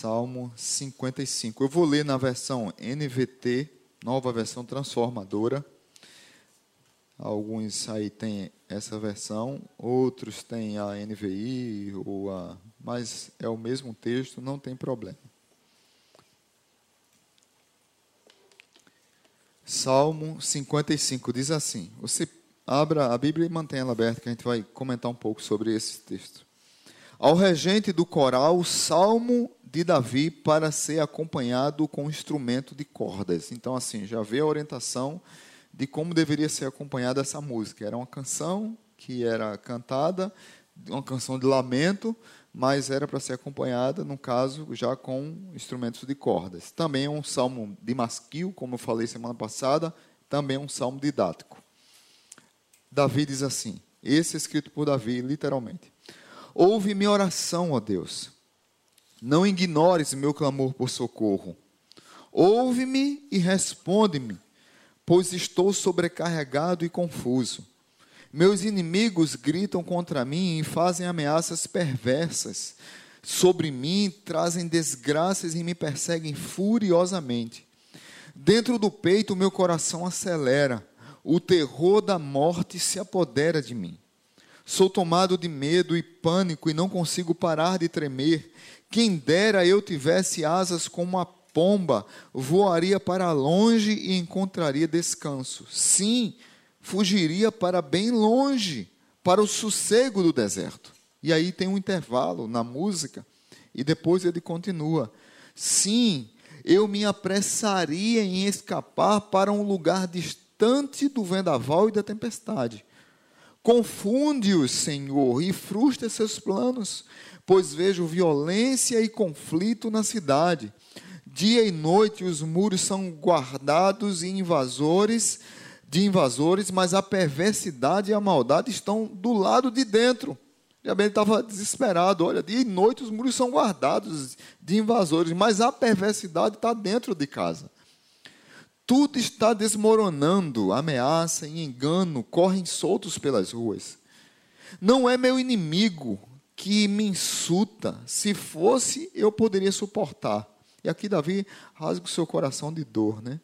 Salmo 55. Eu vou ler na versão NVT, nova versão transformadora. Alguns aí têm essa versão, outros têm a NVI, ou a, mas é o mesmo texto, não tem problema. Salmo 55 diz assim: Você abra a Bíblia e mantenha ela aberta, que a gente vai comentar um pouco sobre esse texto. Ao regente do coral, Salmo de Davi para ser acompanhado com instrumento de cordas. Então, assim, já vê a orientação de como deveria ser acompanhada essa música. Era uma canção que era cantada, uma canção de lamento, mas era para ser acompanhada, no caso, já com instrumentos de cordas. Também é um salmo de masquil, como eu falei semana passada, também é um salmo didático. Davi diz assim: esse é escrito por Davi, literalmente. Ouve minha oração, ó Deus. Não ignores meu clamor por socorro. Ouve-me e responde-me pois estou sobrecarregado e confuso. Meus inimigos gritam contra mim e fazem ameaças perversas. Sobre mim trazem desgraças e me perseguem furiosamente. Dentro do peito, meu coração acelera. O terror da morte se apodera de mim. Sou tomado de medo e pânico e não consigo parar de tremer. Quem dera eu tivesse asas como a pomba voaria para longe e encontraria descanso. Sim, fugiria para bem longe, para o sossego do deserto. E aí tem um intervalo na música, e depois ele continua: Sim, eu me apressaria em escapar para um lugar distante do vendaval e da tempestade. Confunde-os, Senhor, e frustra seus planos, pois vejo violência e conflito na cidade. Dia e noite os muros são guardados e invasores de invasores, mas a perversidade e a maldade estão do lado de dentro. Jabez estava desesperado. Olha, dia e noite os muros são guardados de invasores, mas a perversidade está dentro de casa. Tudo está desmoronando, ameaça e engano correm soltos pelas ruas. Não é meu inimigo que me insulta. Se fosse, eu poderia suportar. E aqui Davi rasga o seu coração de dor, né?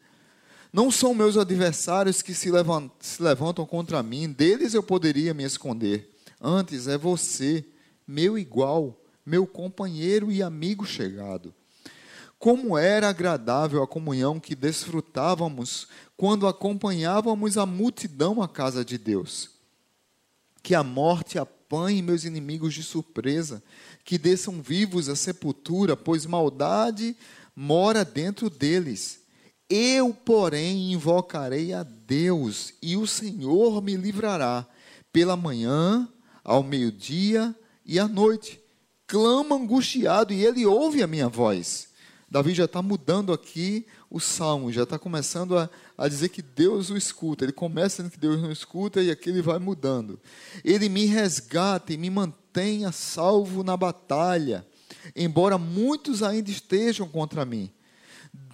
Não são meus adversários que se levantam, contra mim, deles eu poderia me esconder. Antes é você, meu igual, meu companheiro e amigo chegado. Como era agradável a comunhão que desfrutávamos quando acompanhávamos a multidão à casa de Deus. Que a morte apanhe meus inimigos de surpresa, que desçam vivos à sepultura, pois maldade mora dentro deles. Eu, porém, invocarei a Deus, e o Senhor me livrará pela manhã, ao meio-dia e à noite. Clama angustiado, e ele ouve a minha voz. Davi já está mudando aqui o salmo, já está começando a, a dizer que Deus o escuta. Ele começa dizendo que Deus não escuta e aqui ele vai mudando. Ele me resgata e me mantém a salvo na batalha, embora muitos ainda estejam contra mim.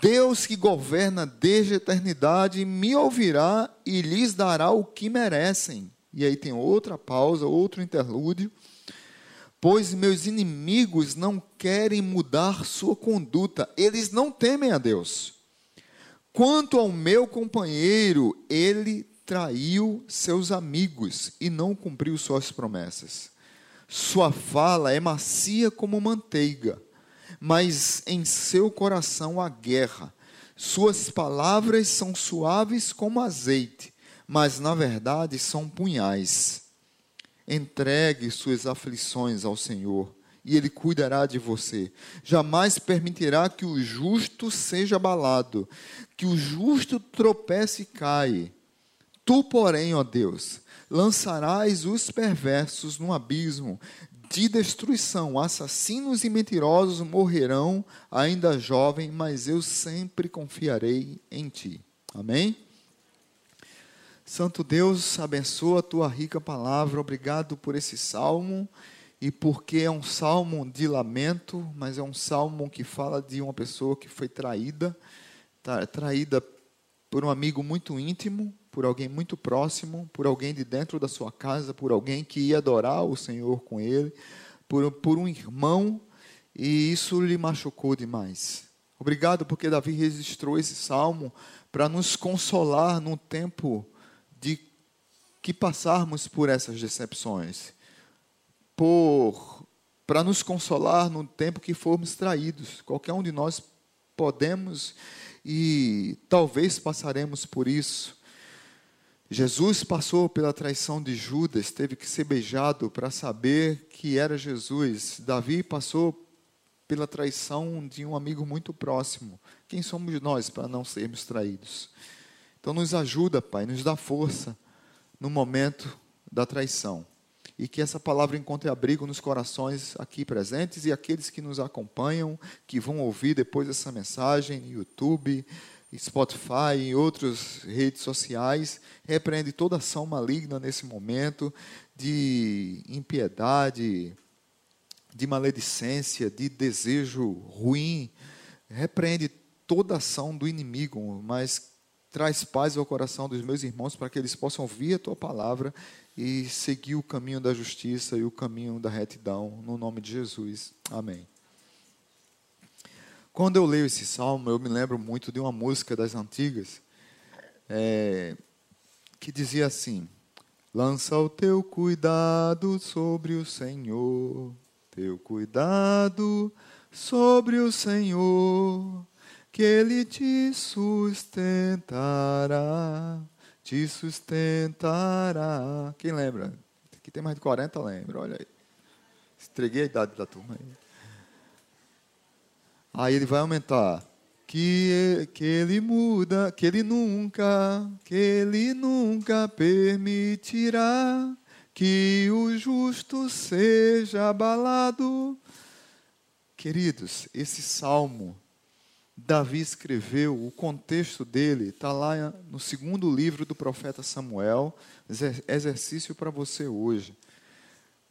Deus que governa desde a eternidade me ouvirá e lhes dará o que merecem. E aí tem outra pausa, outro interlúdio pois meus inimigos não querem mudar sua conduta, eles não temem a Deus. Quanto ao meu companheiro, ele traiu seus amigos e não cumpriu suas promessas. Sua fala é macia como manteiga, mas em seu coração há guerra. Suas palavras são suaves como azeite, mas na verdade são punhais. Entregue suas aflições ao Senhor e Ele cuidará de você. Jamais permitirá que o justo seja abalado, que o justo tropece e caia. Tu, porém, ó Deus, lançarás os perversos no abismo de destruição. Assassinos e mentirosos morrerão ainda jovem, mas eu sempre confiarei em ti. Amém? Santo Deus, abençoa a tua rica palavra. Obrigado por esse salmo e porque é um salmo de lamento, mas é um salmo que fala de uma pessoa que foi traída, traída por um amigo muito íntimo, por alguém muito próximo, por alguém de dentro da sua casa, por alguém que ia adorar o Senhor com ele, por, por um irmão e isso lhe machucou demais. Obrigado porque Davi registrou esse salmo para nos consolar no tempo de que passarmos por essas decepções, por para nos consolar no tempo que formos traídos. Qualquer um de nós podemos e talvez passaremos por isso. Jesus passou pela traição de Judas, teve que ser beijado para saber que era Jesus. Davi passou pela traição de um amigo muito próximo. Quem somos nós para não sermos traídos? Então, nos ajuda, Pai, nos dá força no momento da traição. E que essa palavra encontre abrigo nos corações aqui presentes e aqueles que nos acompanham, que vão ouvir depois essa mensagem no YouTube, Spotify e outras redes sociais. Repreende toda ação maligna nesse momento de impiedade, de maledicência, de desejo ruim. Repreende toda ação do inimigo, mas traz paz ao coração dos meus irmãos para que eles possam ouvir a tua palavra e seguir o caminho da justiça e o caminho da retidão, no nome de Jesus. Amém. Quando eu leio esse salmo, eu me lembro muito de uma música das antigas é, que dizia assim: Lança o teu cuidado sobre o Senhor, teu cuidado sobre o Senhor, que Ele te sustentará, te sustentará. Quem lembra? Aqui tem mais de 40, lembra, olha aí. Estreguei a idade da turma aí. Aí ele vai aumentar. Que, que ele muda, que ele nunca, que ele nunca permitirá que o justo seja abalado. Queridos, esse salmo, Davi escreveu, o contexto dele está lá no segundo livro do profeta Samuel, exercício para você hoje.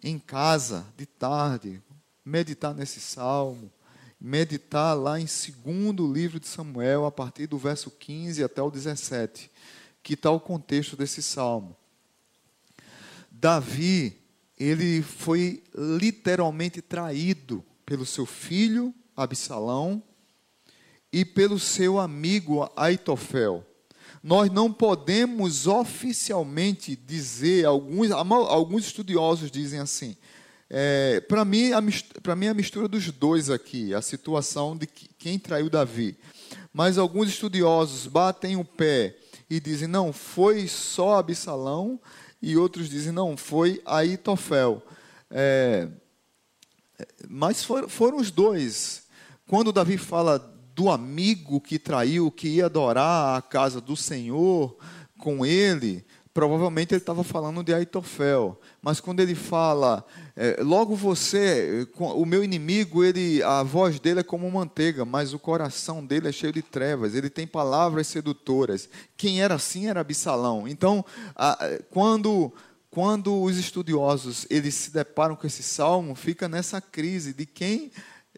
Em casa, de tarde, meditar nesse salmo, meditar lá em segundo livro de Samuel, a partir do verso 15 até o 17, que está o contexto desse salmo. Davi, ele foi literalmente traído pelo seu filho Absalão e pelo seu amigo Aitofel. Nós não podemos oficialmente dizer, alguns, alguns estudiosos dizem assim, é, para mim, para mim, a mistura dos dois aqui, a situação de que, quem traiu Davi. Mas alguns estudiosos batem o pé e dizem, não, foi só Absalão, e outros dizem, não, foi Aitofel. É, mas for, foram os dois. Quando Davi fala do amigo que traiu, que ia adorar a casa do Senhor com ele, provavelmente ele estava falando de Aitofel. Mas quando ele fala, é, logo você, o meu inimigo, ele, a voz dele é como manteiga, mas o coração dele é cheio de trevas. Ele tem palavras sedutoras. Quem era assim era Absalão. Então, a, quando quando os estudiosos eles se deparam com esse salmo, fica nessa crise de quem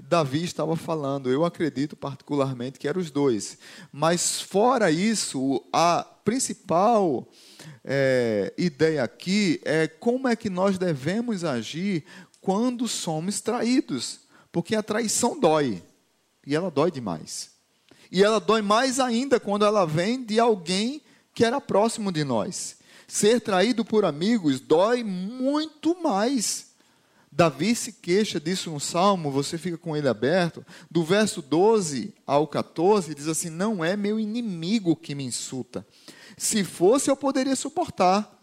Davi estava falando. Eu acredito particularmente que eram os dois. Mas fora isso, a principal é, ideia aqui é como é que nós devemos agir quando somos traídos. Porque a traição dói. E ela dói demais. E ela dói mais ainda quando ela vem de alguém que era próximo de nós. Ser traído por amigos dói muito mais. Davi se queixa disso no Salmo, você fica com ele aberto. Do verso 12 ao 14, diz assim: Não é meu inimigo que me insulta, se fosse, eu poderia suportar.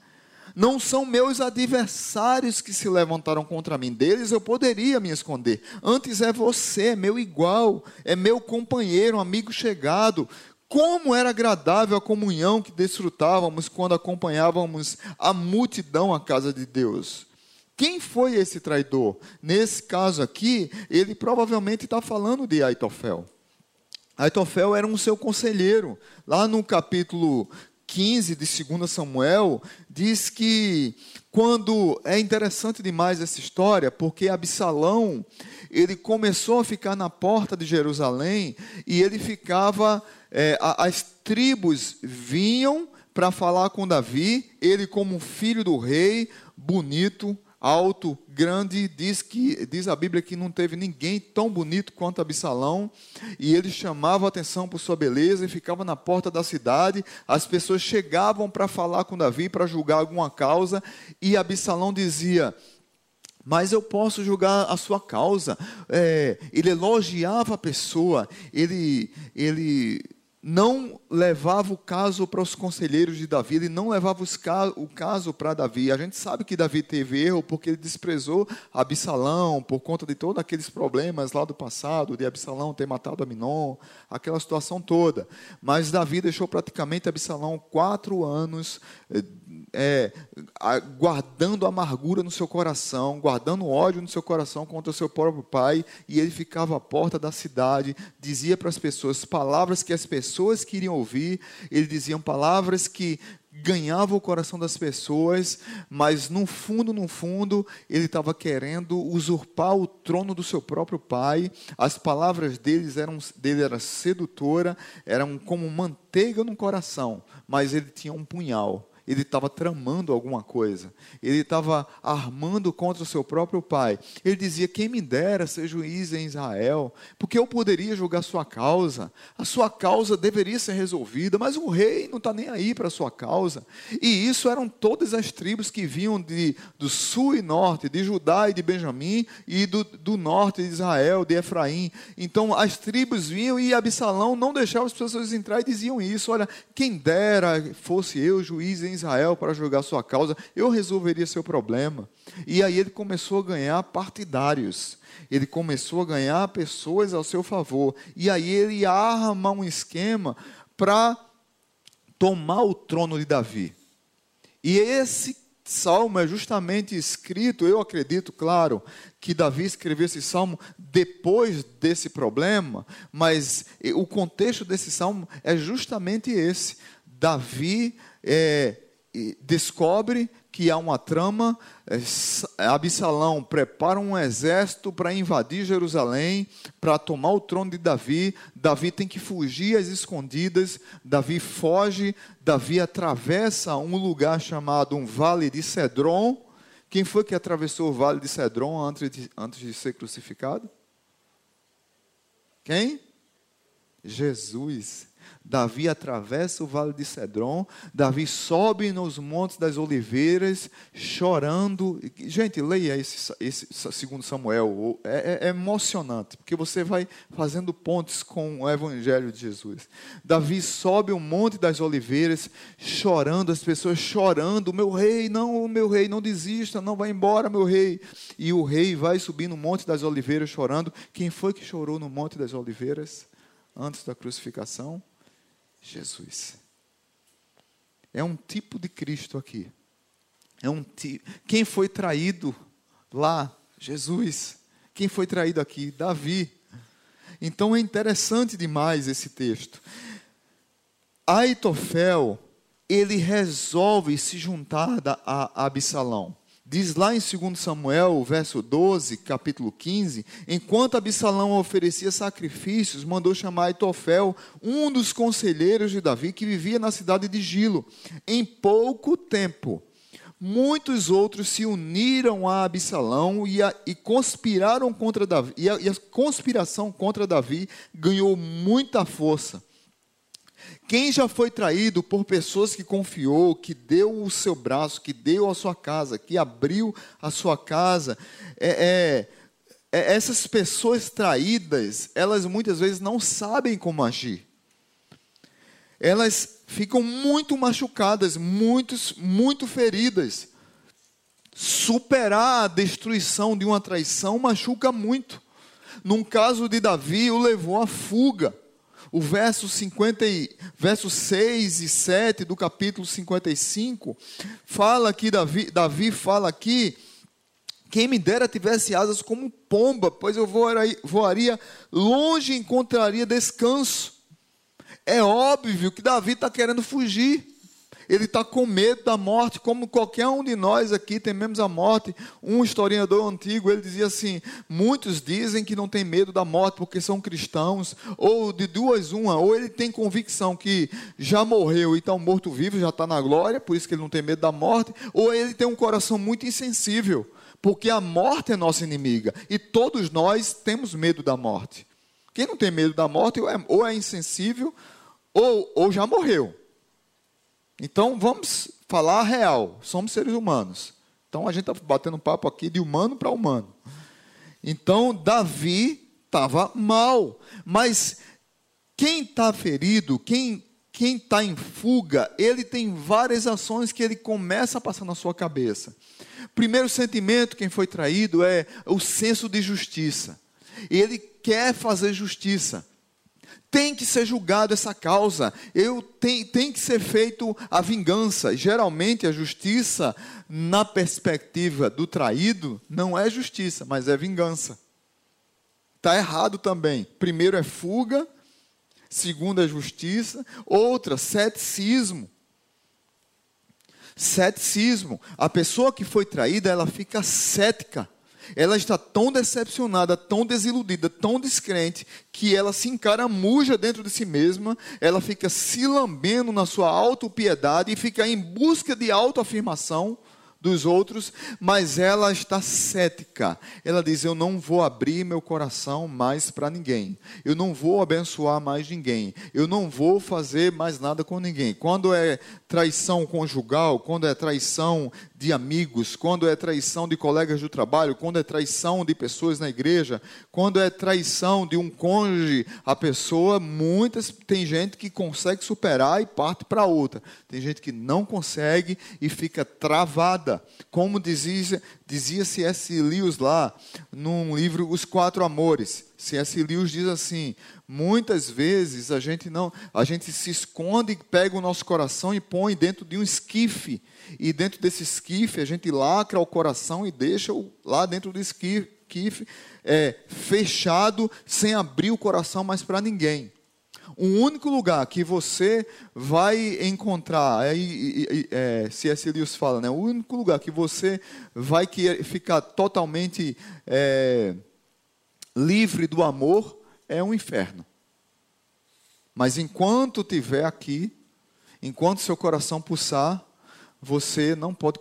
Não são meus adversários que se levantaram contra mim, deles eu poderia me esconder. Antes é você, meu igual, é meu companheiro, amigo chegado. Como era agradável a comunhão que desfrutávamos quando acompanhávamos a multidão à casa de Deus. Quem foi esse traidor? Nesse caso aqui, ele provavelmente está falando de Aitofel. Aitofel era um seu conselheiro. Lá no capítulo 15 de 2 Samuel, diz que quando é interessante demais essa história, porque Absalão, ele começou a ficar na porta de Jerusalém e ele ficava, é, as tribos vinham para falar com Davi, ele como filho do rei, bonito, alto, grande, diz que diz a Bíblia que não teve ninguém tão bonito quanto Absalão, e ele chamava a atenção por sua beleza e ficava na porta da cidade. As pessoas chegavam para falar com Davi, para julgar alguma causa, e Absalão dizia: mas eu posso julgar a sua causa. É, ele elogiava a pessoa, ele, ele não levava o caso para os conselheiros de Davi, ele não levava o caso para Davi. A gente sabe que Davi teve erro porque ele desprezou Absalão por conta de todos aqueles problemas lá do passado, de Absalão ter matado Aminon, aquela situação toda. Mas Davi deixou praticamente Absalão quatro anos é, guardando amargura no seu coração, guardando ódio no seu coração contra o seu próprio pai, e ele ficava à porta da cidade, dizia para as pessoas palavras que as pessoas queriam ouvir, ele dizia palavras que ganhavam o coração das pessoas, mas no fundo, no fundo, ele estava querendo usurpar o trono do seu próprio pai. As palavras deles eram, dele eram sedutora, eram como manteiga no coração, mas ele tinha um punhal ele estava tramando alguma coisa, ele estava armando contra o seu próprio pai. Ele dizia: Quem me dera ser juiz em Israel, porque eu poderia julgar sua causa, a sua causa deveria ser resolvida, mas o rei não está nem aí para a sua causa. E isso eram todas as tribos que vinham de, do sul e norte, de Judá e de Benjamim, e do, do norte de Israel, de Efraim. Então as tribos vinham e Absalão não deixava as pessoas entrar e diziam isso: Olha, quem dera fosse eu juiz em Israel para julgar sua causa, eu resolveria seu problema. E aí ele começou a ganhar partidários. Ele começou a ganhar pessoas ao seu favor. E aí ele arma um esquema para tomar o trono de Davi. E esse salmo é justamente escrito, eu acredito, claro, que Davi escreveu esse salmo depois desse problema, mas o contexto desse salmo é justamente esse. Davi é, descobre que há uma trama. É, Absalão prepara um exército para invadir Jerusalém, para tomar o trono de Davi. Davi tem que fugir às escondidas. Davi foge. Davi atravessa um lugar chamado um vale de Cedron. Quem foi que atravessou o vale de Cedron antes de, antes de ser crucificado? Quem? Jesus. Davi atravessa o vale de Cedron, Davi sobe nos montes das oliveiras, chorando. Gente, leia esse, esse segundo Samuel, é, é, é emocionante, porque você vai fazendo pontes com o Evangelho de Jesus. Davi sobe o monte das oliveiras, chorando, as pessoas chorando, meu rei, não, meu rei, não desista, não vai embora, meu rei. E o rei vai subir no monte das oliveiras chorando. Quem foi que chorou no monte das oliveiras antes da crucificação? Jesus. É um tipo de Cristo aqui. É um Quem foi traído lá? Jesus. Quem foi traído aqui? Davi. Então é interessante demais esse texto. Aitofel, ele resolve se juntar a Absalão. Diz lá em 2 Samuel, verso 12, capítulo 15: Enquanto Absalão oferecia sacrifícios, mandou chamar Aitofel, um dos conselheiros de Davi, que vivia na cidade de Gilo. Em pouco tempo, muitos outros se uniram a Absalão e, a, e conspiraram contra Davi. E a, e a conspiração contra Davi ganhou muita força. Quem já foi traído por pessoas que confiou, que deu o seu braço, que deu a sua casa, que abriu a sua casa, é, é, é, essas pessoas traídas, elas muitas vezes não sabem como agir. Elas ficam muito machucadas, muitos, muito feridas. Superar a destruição de uma traição machuca muito. Num caso de Davi, o levou à fuga. O verso, 50 e, verso 6 e 7 do capítulo 55 fala que Davi, Davi fala aqui quem me dera tivesse asas como pomba, pois eu voaria longe e encontraria descanso. É óbvio que Davi está querendo fugir ele está com medo da morte, como qualquer um de nós aqui tememos a morte. Um historiador antigo, ele dizia assim: muitos dizem que não tem medo da morte porque são cristãos, ou de duas uma, ou ele tem convicção que já morreu e está um morto-vivo, já está na glória, por isso que ele não tem medo da morte, ou ele tem um coração muito insensível Porque a morte é nossa inimiga e todos nós temos medo da morte. Quem não tem medo da morte ou é, ou é insensível ou, ou já morreu. Então vamos falar a real: somos seres humanos. Então a gente está batendo papo aqui de humano para humano. Então Davi estava mal, mas quem está ferido, quem quem está em fuga, ele tem várias ações que ele começa a passar na sua cabeça. Primeiro sentimento, quem foi traído, é o senso de justiça. Ele quer fazer justiça. Tem que ser julgado essa causa. Eu tem, tem que ser feito a vingança. Geralmente a justiça, na perspectiva do traído, não é justiça, mas é vingança. Está errado também. Primeiro é fuga, segundo é justiça, outra, ceticismo. Ceticismo. A pessoa que foi traída, ela fica cética ela está tão decepcionada, tão desiludida, tão descrente, que ela se encaramuja dentro de si mesma, ela fica se lambendo na sua autopiedade e fica em busca de autoafirmação dos outros, mas ela está cética. Ela diz: Eu não vou abrir meu coração mais para ninguém. Eu não vou abençoar mais ninguém. Eu não vou fazer mais nada com ninguém. Quando é traição conjugal, quando é traição de amigos, quando é traição de colegas do trabalho, quando é traição de pessoas na igreja, quando é traição de um cônjuge, a pessoa, muitas, tem gente que consegue superar e parte para outra. Tem gente que não consegue e fica travada. Como dizia, dizia C.S. Lewis lá, num livro Os Quatro Amores. C.S. Lewis diz assim: muitas vezes a gente não, a gente se esconde, pega o nosso coração e põe dentro de um esquife e dentro desse esquife a gente lacra o coração e deixa lá dentro do esquife é, fechado, sem abrir o coração mais para ninguém. O único lugar que você vai encontrar, aí, é, C.S. Lewis fala, né? o único lugar que você vai ficar totalmente é, livre do amor é um inferno. Mas enquanto estiver aqui, enquanto seu coração pulsar, você não pode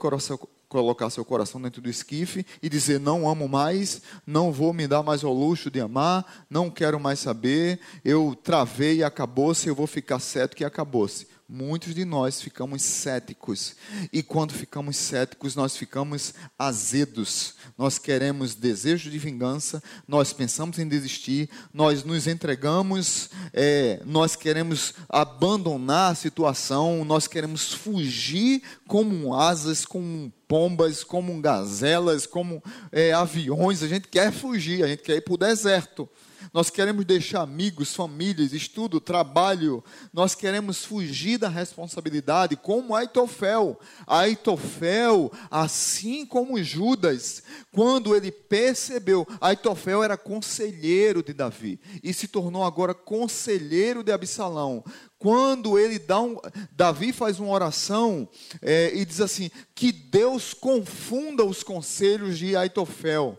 colocar seu coração dentro do esquife e dizer: Não amo mais, não vou me dar mais ao luxo de amar, não quero mais saber, eu travei e acabou-se, eu vou ficar certo que acabou-se muitos de nós ficamos céticos. E quando ficamos céticos, nós ficamos azedos. Nós queremos desejo de vingança, nós pensamos em desistir, nós nos entregamos, é, nós queremos abandonar a situação, nós queremos fugir como asas, como pombas, como gazelas, como é, aviões. A gente quer fugir, a gente quer ir para o deserto nós queremos deixar amigos, famílias, estudo, trabalho, nós queremos fugir da responsabilidade, como Aitofel. Aitofel, assim como Judas, quando ele percebeu, Aitofel era conselheiro de Davi e se tornou agora conselheiro de Absalão quando ele dá um, Davi faz uma oração é, e diz assim: que Deus confunda os conselhos de Aitofel.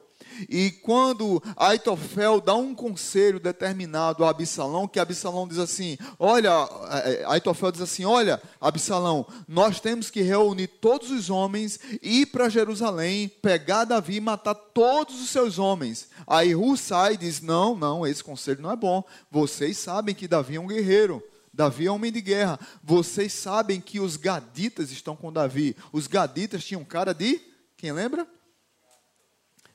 E quando Aitofel dá um conselho determinado a Absalão, que Absalão diz assim: Olha, é, é, Aitofel diz assim: Olha, Absalão, nós temos que reunir todos os homens, ir para Jerusalém, pegar Davi e matar todos os seus homens. Aí Hussai diz: Não, não, esse conselho não é bom. Vocês sabem que Davi é um guerreiro. Davi é homem de guerra. Vocês sabem que os gaditas estão com Davi. Os gaditas tinham cara de. Quem lembra?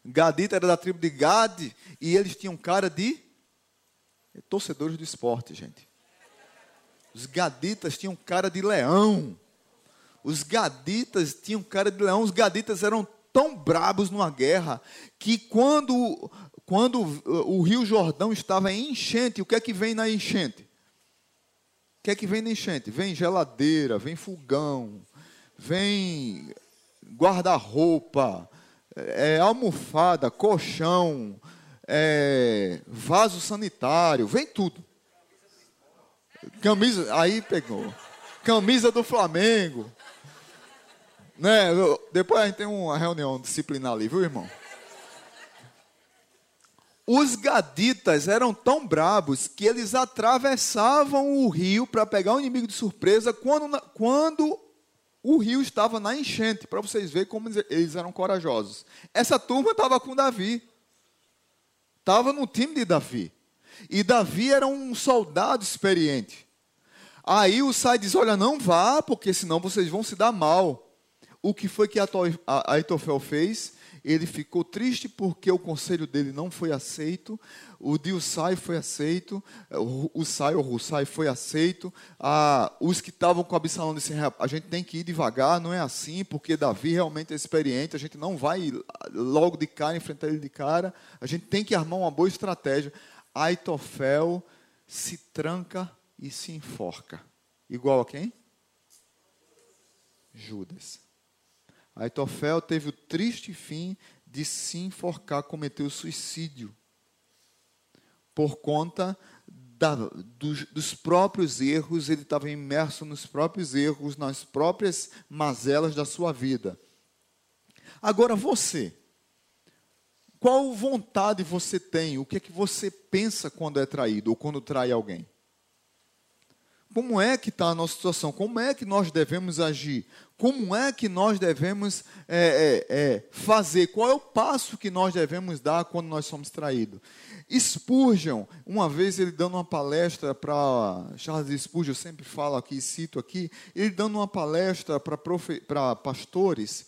Gadita era da tribo de Gad e eles tinham cara de torcedores do esporte, gente. Os gaditas tinham cara de leão. Os gaditas tinham cara de leão. Os gaditas eram tão brabos numa guerra que quando, quando o Rio Jordão estava em enchente, o que é que vem na enchente? O que é que vem na enchente? Vem geladeira, vem fogão, vem guarda-roupa, é, almofada, colchão, é, vaso sanitário, vem tudo. Camisa, aí pegou. Camisa do Flamengo. Né? Depois a gente tem uma reunião disciplinar ali, viu, irmão? Os gaditas eram tão brabos que eles atravessavam o rio para pegar o inimigo de surpresa quando, quando o rio estava na enchente, para vocês verem como eles eram corajosos. Essa turma estava com Davi. Estava no time de Davi. E Davi era um soldado experiente. Aí o Sai diz: Olha, não vá, porque senão vocês vão se dar mal. O que foi que Aitofel fez? Ele ficou triste porque o conselho dele não foi aceito, o Dilsai foi aceito, o Sai, ou Russai foi aceito, ah, os que estavam com Absalão disseram, a gente tem que ir devagar, não é assim, porque Davi realmente é experiente, a gente não vai logo de cara enfrentar ele de cara, a gente tem que armar uma boa estratégia. Aitofel se tranca e se enforca. Igual a quem? Judas. Aitofel teve o triste fim de se enforcar, cometeu suicídio por conta da, dos, dos, próprios erros, ele estava imerso nos próprios erros, nas próprias mazelas da sua vida. Agora você, qual vontade você tem? O que é que você pensa quando é traído ou quando trai alguém? Como é que está a nossa situação? Como é que nós devemos agir? Como é que nós devemos é, é, é, fazer? Qual é o passo que nós devemos dar quando nós somos traídos? Spurgeon, uma vez ele dando uma palestra para Charles Spurgeon, eu sempre falo aqui, cito aqui, ele dando uma palestra para pastores,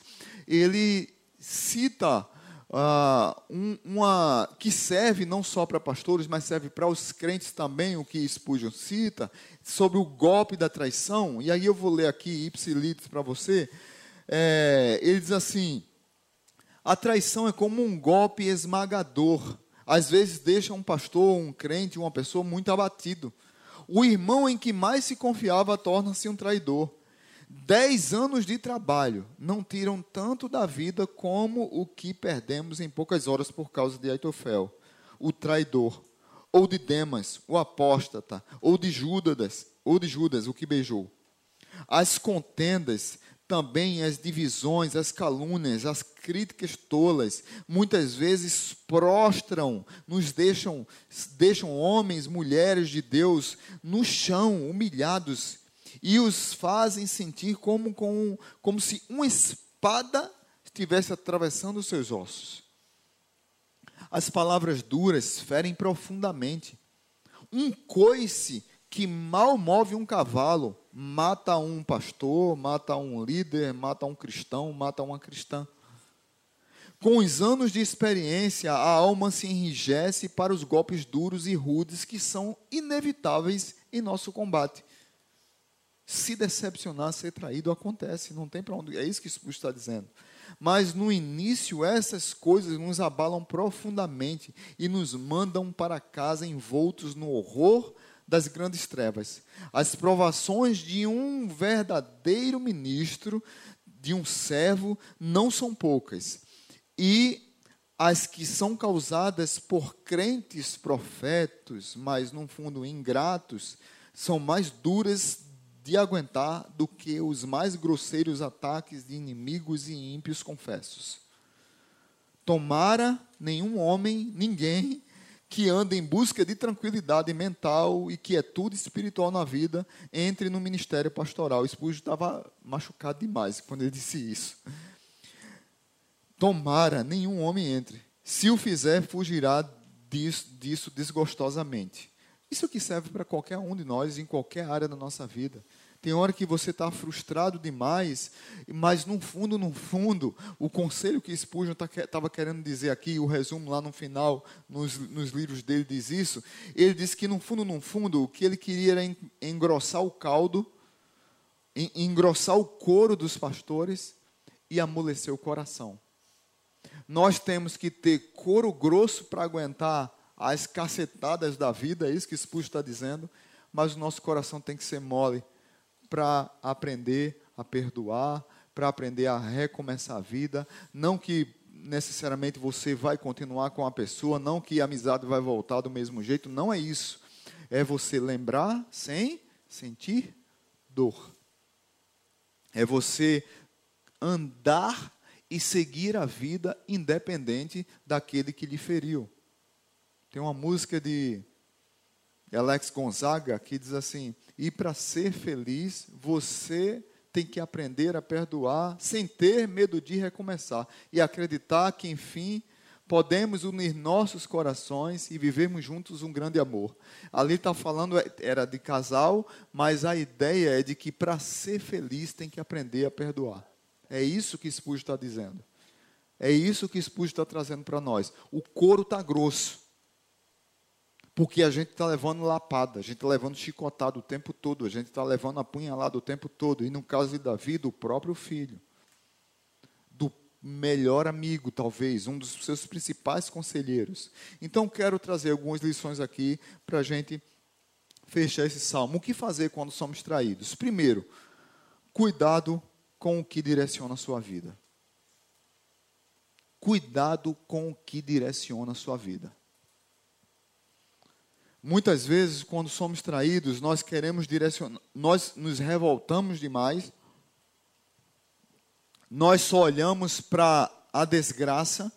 ele cita uh, um, uma que serve não só para pastores, mas serve para os crentes também, o que Spurgeon cita, sobre o golpe da traição. E aí eu vou ler aqui ipsilites para você. É, ele diz assim: a traição é como um golpe esmagador. Às vezes deixa um pastor, um crente, uma pessoa muito abatido. O irmão em que mais se confiava torna-se um traidor. Dez anos de trabalho não tiram tanto da vida como o que perdemos em poucas horas por causa de Aitofel, o traidor, ou de Demas, o apóstata, ou de Judas, ou de Judas, o que beijou. As contendas, também as divisões, as calúnias, as críticas tolas, muitas vezes prostram, nos deixam, deixam homens, mulheres de Deus no chão, humilhados e os fazem sentir como, como, como se uma espada estivesse atravessando os seus ossos. As palavras duras ferem profundamente. Um coice que mal move um cavalo mata um pastor, mata um líder, mata um cristão, mata uma cristã. Com os anos de experiência, a alma se enrijece para os golpes duros e rudes que são inevitáveis em nosso combate se decepcionar, ser traído, acontece, não tem para onde. É isso que isso está dizendo. Mas no início, essas coisas nos abalam profundamente e nos mandam para casa envoltos no horror das grandes trevas. As provações de um verdadeiro ministro, de um servo, não são poucas. E as que são causadas por crentes profetas, mas no fundo ingratos, são mais duras de aguentar do que os mais grosseiros ataques de inimigos e ímpios confessos. Tomara nenhum homem, ninguém, que anda em busca de tranquilidade mental e que é tudo espiritual na vida, entre no ministério pastoral. Spurgeon estava machucado demais quando ele disse isso. Tomara nenhum homem entre. Se o fizer, fugirá disso, disso desgostosamente. Isso que serve para qualquer um de nós, em qualquer área da nossa vida. Tem hora que você está frustrado demais, mas no fundo, no fundo, o conselho que Spurgeon estava tá querendo dizer aqui, o resumo lá no final, nos, nos livros dele diz isso, ele disse que no fundo, no fundo, o que ele queria era engrossar o caldo, engrossar o couro dos pastores e amolecer o coração. Nós temos que ter couro grosso para aguentar as cacetadas da vida, é isso que Spurgeon está dizendo, mas o nosso coração tem que ser mole para aprender a perdoar, para aprender a recomeçar a vida. Não que necessariamente você vai continuar com a pessoa, não que a amizade vai voltar do mesmo jeito, não é isso. É você lembrar sem sentir dor. É você andar e seguir a vida independente daquele que lhe feriu. Tem uma música de Alex Gonzaga que diz assim: e para ser feliz, você tem que aprender a perdoar sem ter medo de recomeçar e acreditar que, enfim, podemos unir nossos corações e vivermos juntos um grande amor. Ali está falando, é, era de casal, mas a ideia é de que para ser feliz tem que aprender a perdoar. É isso que Spurgeon está dizendo. É isso que Spurgeon está trazendo para nós. O couro está grosso. Porque a gente está levando lapada, a gente está levando chicotado o tempo todo, a gente está levando apunhalado o tempo todo. E no caso de Davi, do próprio filho melhor amigo, talvez, um dos seus principais conselheiros. Então, quero trazer algumas lições aqui para a gente fechar esse salmo. O que fazer quando somos traídos? Primeiro, cuidado com o que direciona a sua vida. Cuidado com o que direciona a sua vida. Muitas vezes, quando somos traídos, nós queremos direcionar, nós nos revoltamos demais nós só olhamos para a desgraça,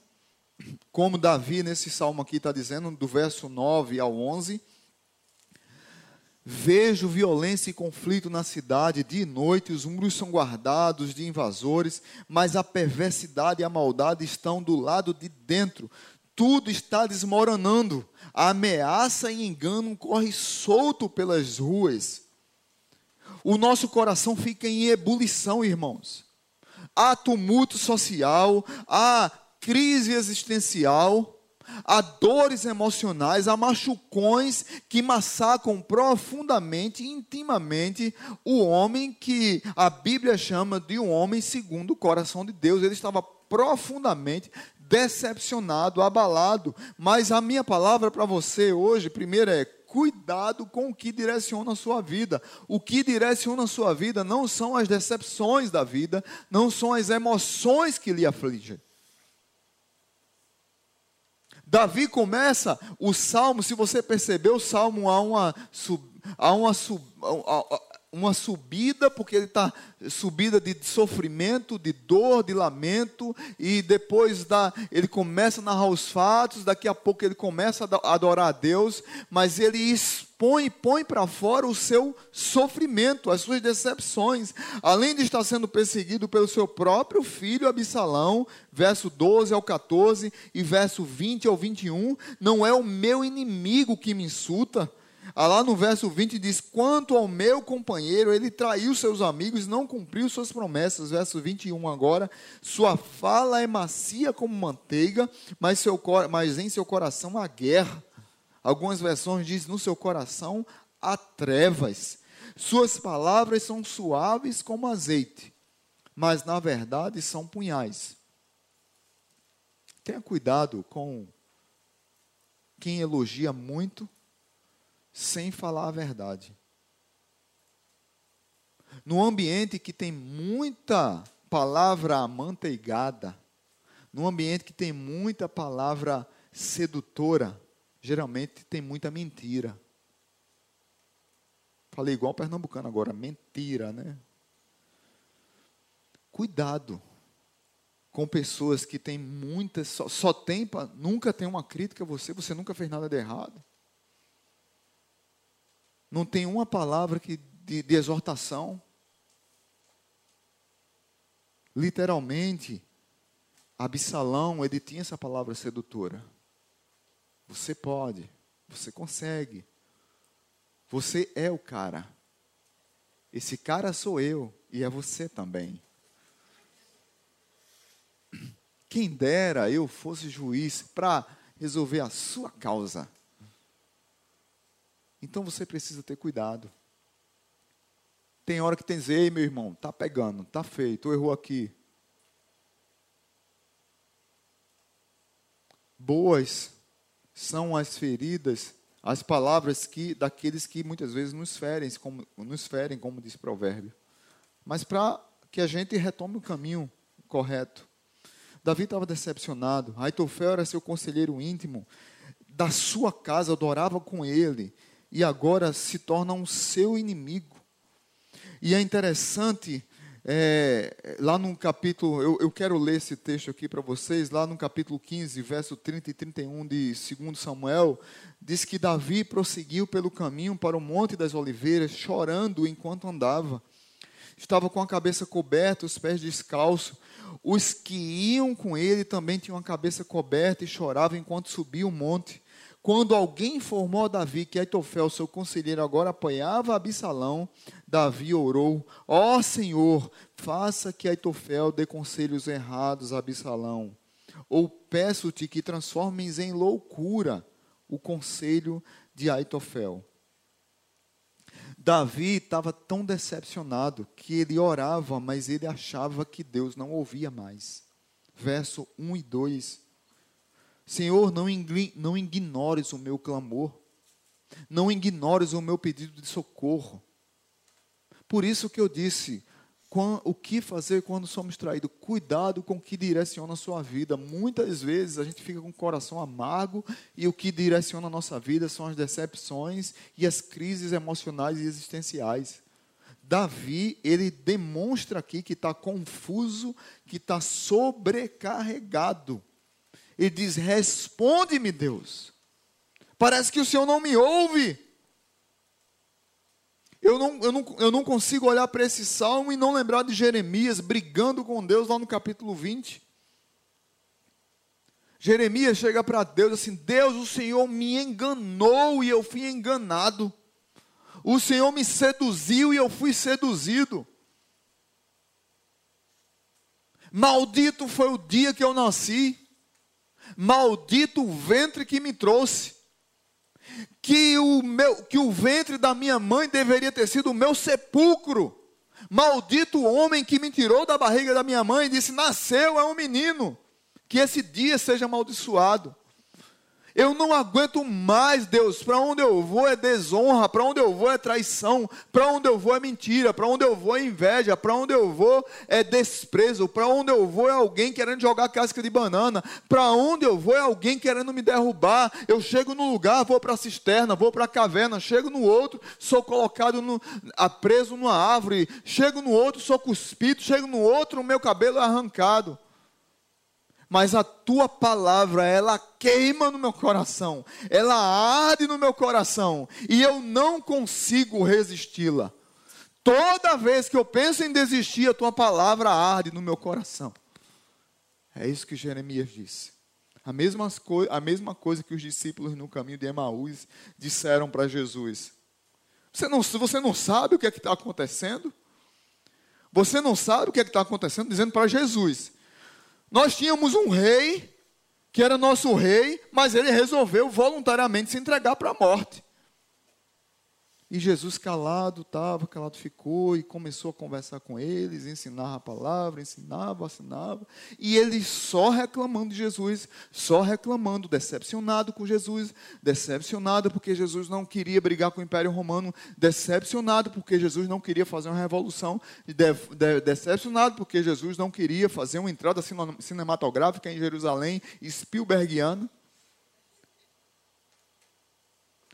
como Davi nesse salmo aqui está dizendo, do verso 9 ao 11. Vejo violência e conflito na cidade, de noite os muros são guardados de invasores, mas a perversidade e a maldade estão do lado de dentro. Tudo está desmoronando. A ameaça e engano corre solto pelas ruas. O nosso coração fica em ebulição, irmãos há tumulto social, há crise existencial, há dores emocionais, há machucões que massacram profundamente, intimamente, o homem que a Bíblia chama de um homem segundo o coração de Deus. Ele estava profundamente decepcionado, abalado. Mas a minha palavra para você hoje, primeiro é cuidado com o que direciona a sua vida. O que direciona a sua vida não são as decepções da vida, não são as emoções que lhe afligem. Davi começa o salmo, se você percebeu, o salmo há uma, há uma, uma subida, porque ele está subida de sofrimento, de dor, de lamento, e depois da, ele começa a narrar os fatos, daqui a pouco ele começa a adorar a Deus, mas ele expõe, põe para fora o seu sofrimento, as suas decepções, além de estar sendo perseguido pelo seu próprio filho Absalão, verso 12 ao 14 e verso 20 ao 21, não é o meu inimigo que me insulta, lá no verso 20 diz: Quanto ao meu companheiro, ele traiu seus amigos, não cumpriu suas promessas. Verso 21 agora: Sua fala é macia como manteiga, mas, seu, mas em seu coração há guerra. Algumas versões dizem: No seu coração há trevas. Suas palavras são suaves como azeite, mas na verdade são punhais. Tenha cuidado com quem elogia muito sem falar a verdade. No ambiente que tem muita palavra amanteigada, num ambiente que tem muita palavra sedutora, geralmente tem muita mentira. Falei igual pernambucano agora, mentira, né? Cuidado com pessoas que têm muitas, só, só tem, nunca tem uma crítica a você, você nunca fez nada de errado não tem uma palavra que, de, de exortação. Literalmente, Absalão, ele tinha essa palavra sedutora. Você pode, você consegue. Você é o cara. Esse cara sou eu e é você também. Quem dera eu fosse juiz para resolver a sua causa. Então você precisa ter cuidado. Tem hora que tem dizer, ei meu irmão, tá pegando, tá feito, errou aqui. Boas são as feridas, as palavras que daqueles que muitas vezes nos ferem, como, nos ferem, como diz o provérbio. Mas para que a gente retome o caminho correto. Davi estava decepcionado. Aitofel era seu conselheiro íntimo. Da sua casa, adorava com ele e agora se torna um seu inimigo. E é interessante, é, lá no capítulo, eu, eu, quero ler esse texto aqui para vocês, lá no capítulo 15, verso 30 e 31 de 2 Samuel, diz que Davi prosseguiu pelo caminho para o Monte das Oliveiras, chorando enquanto andava. estava com a cabeça coberta, os pés descalços. Os que iam com ele também tinham a cabeça coberta e choravam enquanto subia o monte. Quando alguém informou a Davi que Aitofel, seu conselheiro, agora apoiava Absalão, Davi orou: Ó oh, Senhor, faça que Aitofel dê conselhos errados a Absalão. Ou peço-te que transformes em loucura o conselho de Aitofel. Davi estava tão decepcionado que ele orava, mas ele achava que Deus não ouvia mais. Verso 1 e 2 Senhor, não, não ignores o meu clamor, não ignores o meu pedido de socorro. Por isso que eu disse, o que fazer quando somos traídos? Cuidado com o que direciona a sua vida. Muitas vezes a gente fica com o coração amargo e o que direciona a nossa vida são as decepções e as crises emocionais e existenciais. Davi, ele demonstra aqui que está confuso, que está sobrecarregado. Ele diz: Responde-me, Deus. Parece que o Senhor não me ouve. Eu não, eu, não, eu não consigo olhar para esse salmo e não lembrar de Jeremias brigando com Deus lá no capítulo 20. Jeremias chega para Deus assim: Deus, o Senhor me enganou e eu fui enganado. O Senhor me seduziu e eu fui seduzido. Maldito foi o dia que eu nasci. Maldito o ventre que me trouxe. Que o, meu, que o ventre da minha mãe deveria ter sido o meu sepulcro. Maldito o homem que me tirou da barriga da minha mãe e disse: Nasceu, é um menino. Que esse dia seja amaldiçoado. Eu não aguento mais, Deus. Para onde eu vou é desonra, para onde eu vou é traição, para onde eu vou é mentira, para onde eu vou é inveja, para onde eu vou é desprezo, para onde eu vou é alguém querendo jogar casca de banana, para onde eu vou é alguém querendo me derrubar. Eu chego num lugar, vou para a cisterna, vou para a caverna, chego no outro, sou colocado no, preso numa árvore, chego no outro, sou cuspido, chego no outro, meu cabelo é arrancado mas a tua palavra, ela queima no meu coração, ela arde no meu coração, e eu não consigo resisti-la. Toda vez que eu penso em desistir, a tua palavra arde no meu coração. É isso que Jeremias disse. A mesma, a mesma coisa que os discípulos no caminho de Emaús disseram para Jesus. Você não, você não sabe o que é está acontecendo? Você não sabe o que é está acontecendo? Dizendo para Jesus: nós tínhamos um rei, que era nosso rei, mas ele resolveu voluntariamente se entregar para a morte. E Jesus calado estava, calado ficou e começou a conversar com eles, ensinar a palavra, ensinava, assinava. E eles só reclamando de Jesus, só reclamando, decepcionado com Jesus, decepcionado porque Jesus não queria brigar com o Império Romano, decepcionado porque Jesus não queria fazer uma revolução, de, de, decepcionado porque Jesus não queria fazer uma entrada cinematográfica em Jerusalém, Spielbergiana.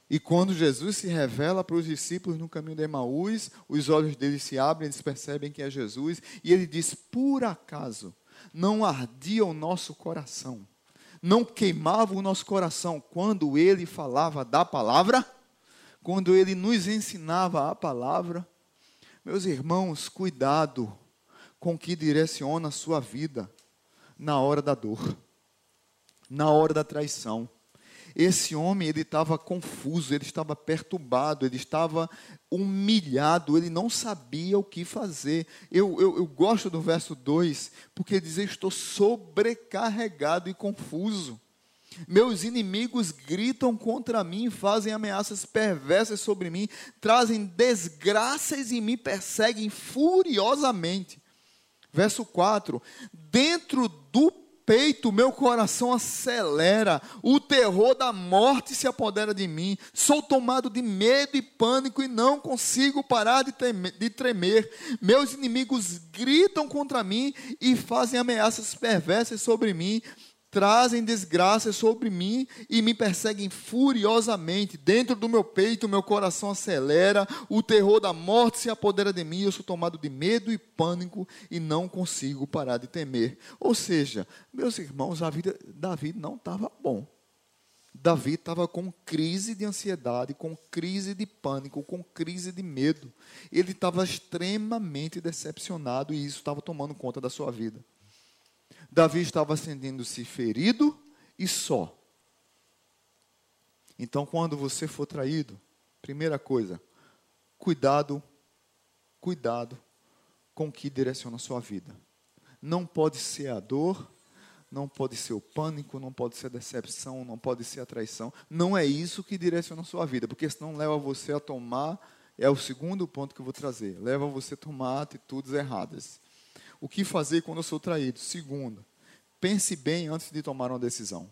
E quando Jesus se revela para os discípulos no caminho de Emaús, os olhos deles se abrem, eles percebem que é Jesus, e ele diz: Por acaso não ardia o nosso coração? Não queimava o nosso coração quando ele falava da palavra? Quando ele nos ensinava a palavra? Meus irmãos, cuidado com que direciona a sua vida na hora da dor, na hora da traição esse homem, ele estava confuso, ele estava perturbado, ele estava humilhado, ele não sabia o que fazer. Eu, eu, eu gosto do verso 2, porque ele diz: Estou sobrecarregado e confuso. Meus inimigos gritam contra mim, fazem ameaças perversas sobre mim, trazem desgraças e me perseguem furiosamente. Verso 4: Dentro do peito, meu coração acelera, o terror da morte se apodera de mim, sou tomado de medo e pânico e não consigo parar de, temer, de tremer. Meus inimigos gritam contra mim e fazem ameaças perversas sobre mim trazem desgraças sobre mim e me perseguem furiosamente. Dentro do meu peito, meu coração acelera, o terror da morte se apodera de mim, eu sou tomado de medo e pânico e não consigo parar de temer. Ou seja, meus irmãos, a vida da vida não estava bom. Davi estava com crise de ansiedade, com crise de pânico, com crise de medo. Ele estava extremamente decepcionado e isso estava tomando conta da sua vida. Davi estava sentindo-se ferido e só. Então, quando você for traído, primeira coisa, cuidado, cuidado com que direciona a sua vida. Não pode ser a dor, não pode ser o pânico, não pode ser a decepção, não pode ser a traição. Não é isso que direciona a sua vida, porque senão leva você a tomar, é o segundo ponto que eu vou trazer, leva você a tomar atitudes erradas. O que fazer quando eu sou traído? Segundo, pense bem antes de tomar uma decisão.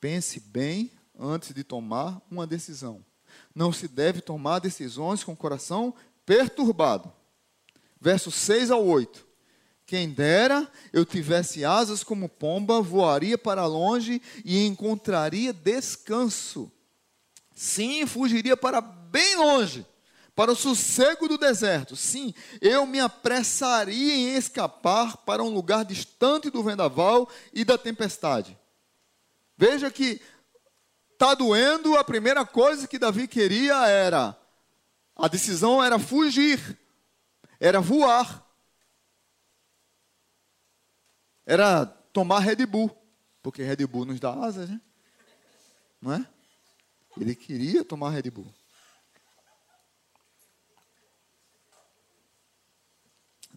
Pense bem antes de tomar uma decisão. Não se deve tomar decisões com o coração perturbado. Versos 6 ao 8. Quem dera eu tivesse asas como pomba, voaria para longe e encontraria descanso. Sim, fugiria para bem longe, para o sossego do deserto. Sim, eu me apressaria em escapar para um lugar distante do vendaval e da tempestade. Veja que está doendo, a primeira coisa que Davi queria era, a decisão era fugir, era voar. era tomar Red Bull, porque Red Bull nos dá asas, né? Não é? Ele queria tomar Red Bull.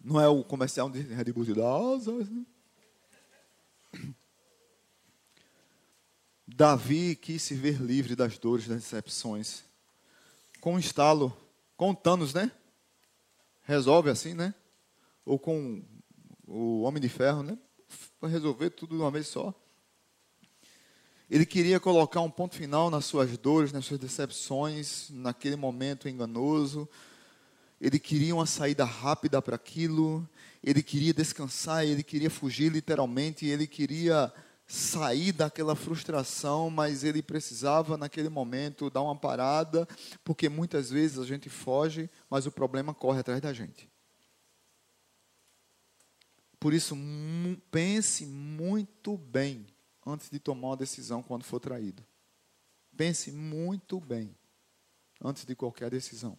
Não é o comercial de Red Bull dá asas? Davi quis se ver livre das dores, das decepções. Com um estalo, com Thanos, né? Resolve assim, né? Ou com o Homem de Ferro, né? para resolver tudo de uma vez só. Ele queria colocar um ponto final nas suas dores, nas suas decepções, naquele momento enganoso. Ele queria uma saída rápida para aquilo. Ele queria descansar, ele queria fugir literalmente, ele queria sair daquela frustração, mas ele precisava naquele momento dar uma parada, porque muitas vezes a gente foge, mas o problema corre atrás da gente. Por isso, pense muito bem antes de tomar uma decisão quando for traído. Pense muito bem antes de qualquer decisão.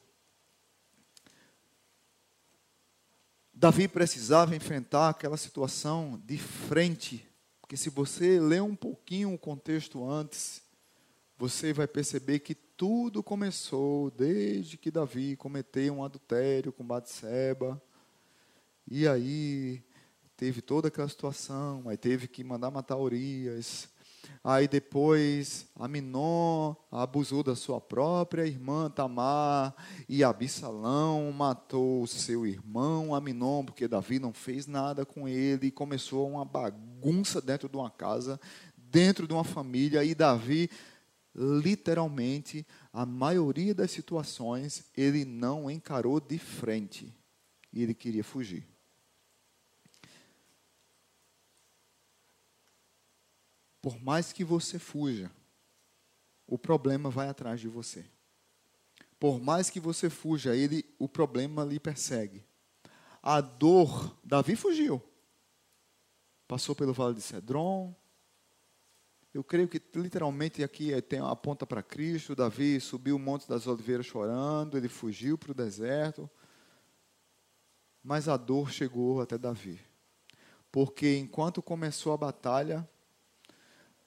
Davi precisava enfrentar aquela situação de frente, porque se você ler um pouquinho o contexto antes, você vai perceber que tudo começou desde que Davi cometeu um adultério com Batseba. E aí teve toda aquela situação, aí teve que mandar matar Urias. Aí depois Aminon abusou da sua própria irmã Tamar e Absalão matou seu irmão Aminon porque Davi não fez nada com ele e começou uma bagunça dentro de uma casa, dentro de uma família e Davi literalmente a maioria das situações ele não encarou de frente e ele queria fugir. Por mais que você fuja, o problema vai atrás de você. Por mais que você fuja, ele, o problema lhe persegue. A dor, Davi fugiu. Passou pelo vale de Cedron. Eu creio que literalmente aqui tem a ponta para Cristo. Davi subiu o monte das oliveiras chorando, ele fugiu para o deserto. Mas a dor chegou até Davi. Porque enquanto começou a batalha,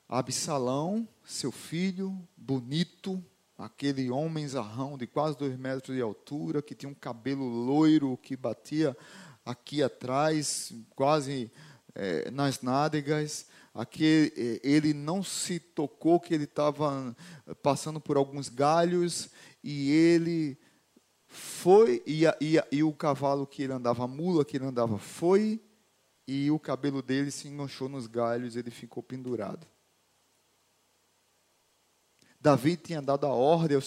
Absalão, seu filho, bonito, aquele homem zarrão de quase dois metros de altura, que tinha um cabelo loiro que batia aqui atrás, quase é, nas nádegas. Aqui, é, ele não se tocou que ele estava passando por alguns galhos e ele foi, e, e, e o cavalo que ele andava, a mula que ele andava foi, e o cabelo dele se enganchou nos galhos, ele ficou pendurado. Davi tinha dado a ordem ao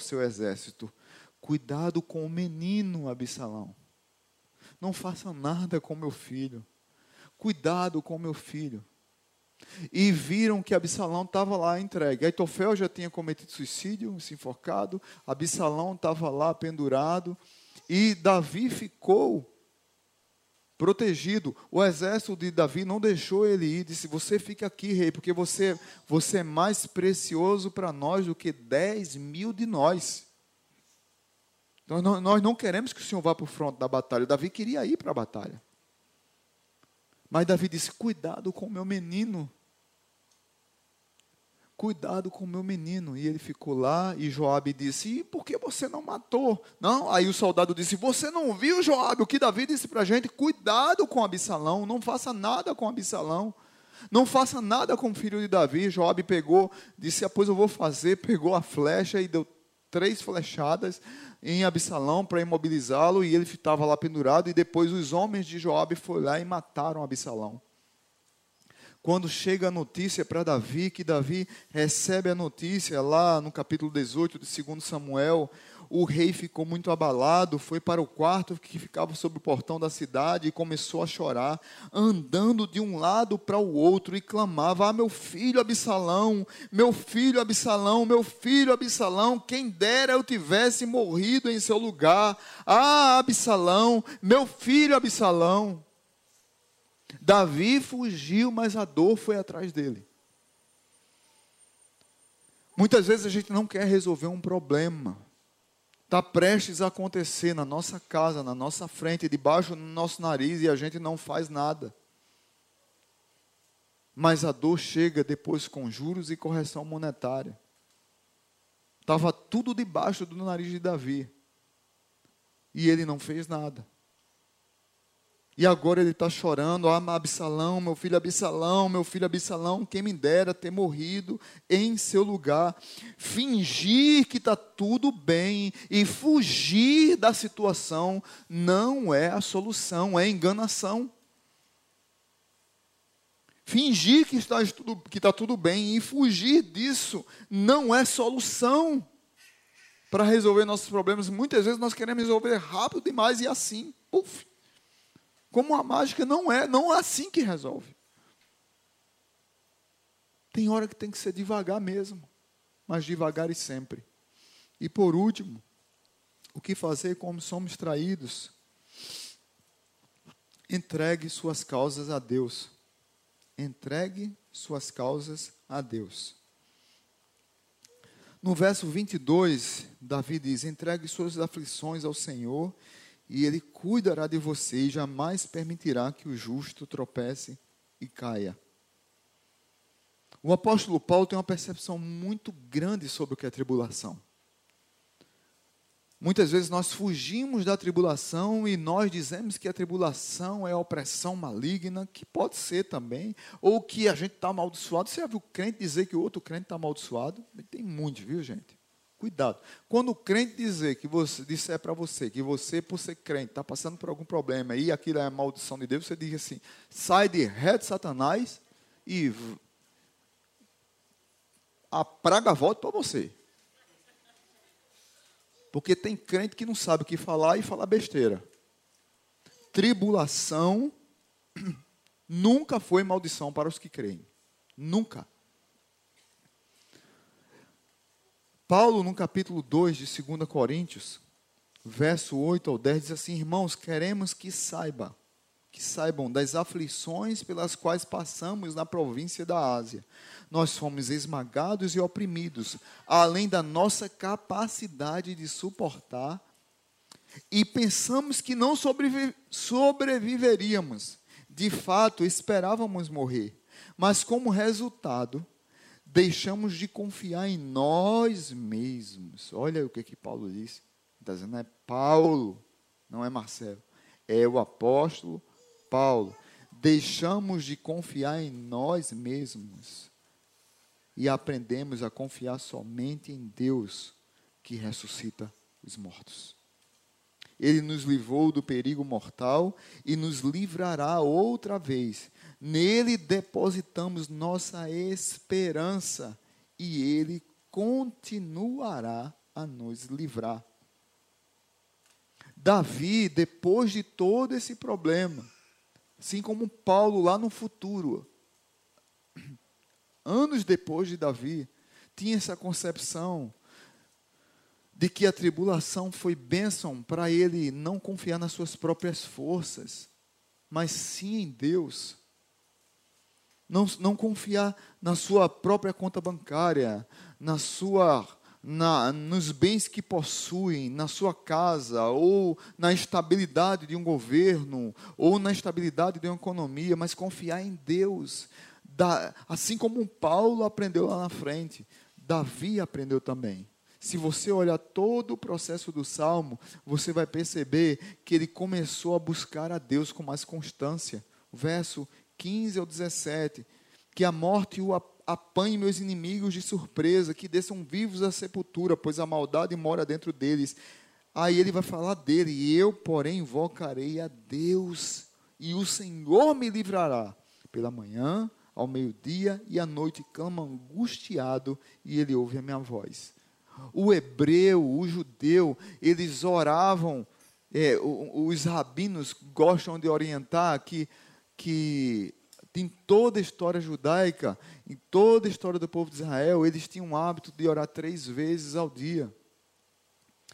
seu, exército: cuidado com o menino Absalão. Não faça nada com meu filho. Cuidado com meu filho. E viram que Absalão estava lá entregue. Aitofel já tinha cometido suicídio, se enforcado. Absalão estava lá pendurado. E Davi ficou protegido. O exército de Davi não deixou ele ir, disse: Você fica aqui, rei, porque você, você é mais precioso para nós do que 10 mil de nós. Então, nós não queremos que o Senhor vá para o fronte da batalha. Davi queria ir para a batalha. Mas Davi disse: Cuidado com o meu menino. Cuidado com o meu menino. E ele ficou lá e Joabe disse: E por que você não matou? Não, aí o soldado disse: Você não viu, Joabe, o que Davi disse para a gente? Cuidado com Absalão, não faça nada com Absalão. Não faça nada com o filho de Davi. Joabe pegou, disse: ah, Pois eu vou fazer. Pegou a flecha e deu três flechadas em Absalão para imobilizá-lo e ele estava lá pendurado. E depois os homens de Joabe foram lá e mataram Absalão quando chega a notícia para Davi, que Davi recebe a notícia lá no capítulo 18 de 2 Samuel, o rei ficou muito abalado, foi para o quarto que ficava sobre o portão da cidade e começou a chorar, andando de um lado para o outro e clamava: Ah, meu filho Absalão, meu filho Absalão, meu filho Absalão, quem dera eu tivesse morrido em seu lugar. Ah, Absalão, meu filho Absalão. Davi fugiu, mas a dor foi atrás dele. Muitas vezes a gente não quer resolver um problema. Está prestes a acontecer na nossa casa, na nossa frente, debaixo do nosso nariz e a gente não faz nada. Mas a dor chega depois com juros e correção monetária. Estava tudo debaixo do nariz de Davi. E ele não fez nada. E agora ele está chorando, ah, Absalão, meu filho Absalão, meu filho Absalão, quem me dera ter morrido em seu lugar. Fingir que está tudo bem e fugir da situação não é a solução, é enganação. Fingir que está, tudo, que está tudo bem e fugir disso não é solução para resolver nossos problemas. Muitas vezes nós queremos resolver rápido demais e assim, puf, como a mágica não é, não é assim que resolve. Tem hora que tem que ser devagar mesmo, mas devagar e sempre. E por último, o que fazer como somos traídos? Entregue suas causas a Deus. Entregue suas causas a Deus. No verso 22, Davi diz: Entregue suas aflições ao Senhor e ele cuidará de você e jamais permitirá que o justo tropece e caia. O apóstolo Paulo tem uma percepção muito grande sobre o que é tribulação. Muitas vezes nós fugimos da tribulação e nós dizemos que a tribulação é a opressão maligna, que pode ser também, ou que a gente está amaldiçoado. Você já viu crente dizer que o outro crente está amaldiçoado? Tem muito, viu, gente? Cuidado. Quando o crente dizer que você disser para você que você, por ser crente, está passando por algum problema e aquilo é maldição de Deus, você diz assim: sai de ré de Satanás e a praga volta para você. Porque tem crente que não sabe o que falar e fala besteira. Tribulação nunca foi maldição para os que creem. Nunca. Paulo, no capítulo 2 de 2 Coríntios, verso 8 ao 10, diz assim: Irmãos, queremos que saiba, que saibam das aflições pelas quais passamos na província da Ásia. Nós fomos esmagados e oprimidos, além da nossa capacidade de suportar, e pensamos que não sobrevi sobreviveríamos. De fato, esperávamos morrer, mas como resultado, deixamos de confiar em nós mesmos. Olha o que, que Paulo disse. Está dizendo, é Paulo, não é Marcelo. É o apóstolo Paulo. Deixamos de confiar em nós mesmos e aprendemos a confiar somente em Deus que ressuscita os mortos. Ele nos livrou do perigo mortal e nos livrará outra vez Nele depositamos nossa esperança e ele continuará a nos livrar. Davi, depois de todo esse problema, assim como Paulo lá no futuro, anos depois de Davi, tinha essa concepção de que a tribulação foi bênção para ele não confiar nas suas próprias forças, mas sim em Deus. Não, não confiar na sua própria conta bancária, na sua na, nos bens que possuem, na sua casa, ou na estabilidade de um governo, ou na estabilidade de uma economia, mas confiar em Deus. Da, assim como Paulo aprendeu lá na frente, Davi aprendeu também. Se você olhar todo o processo do salmo, você vai perceber que ele começou a buscar a Deus com mais constância. verso 15 ao 17: Que a morte o apanhe meus inimigos de surpresa, que desçam vivos à sepultura, pois a maldade mora dentro deles. Aí ele vai falar dele, e eu, porém, invocarei a Deus, e o Senhor me livrará. Pela manhã, ao meio-dia e à noite, clama angustiado, e ele ouve a minha voz. O hebreu, o judeu, eles oravam, é, os rabinos gostam de orientar que, que em toda a história judaica, em toda a história do povo de Israel, eles tinham o hábito de orar três vezes ao dia.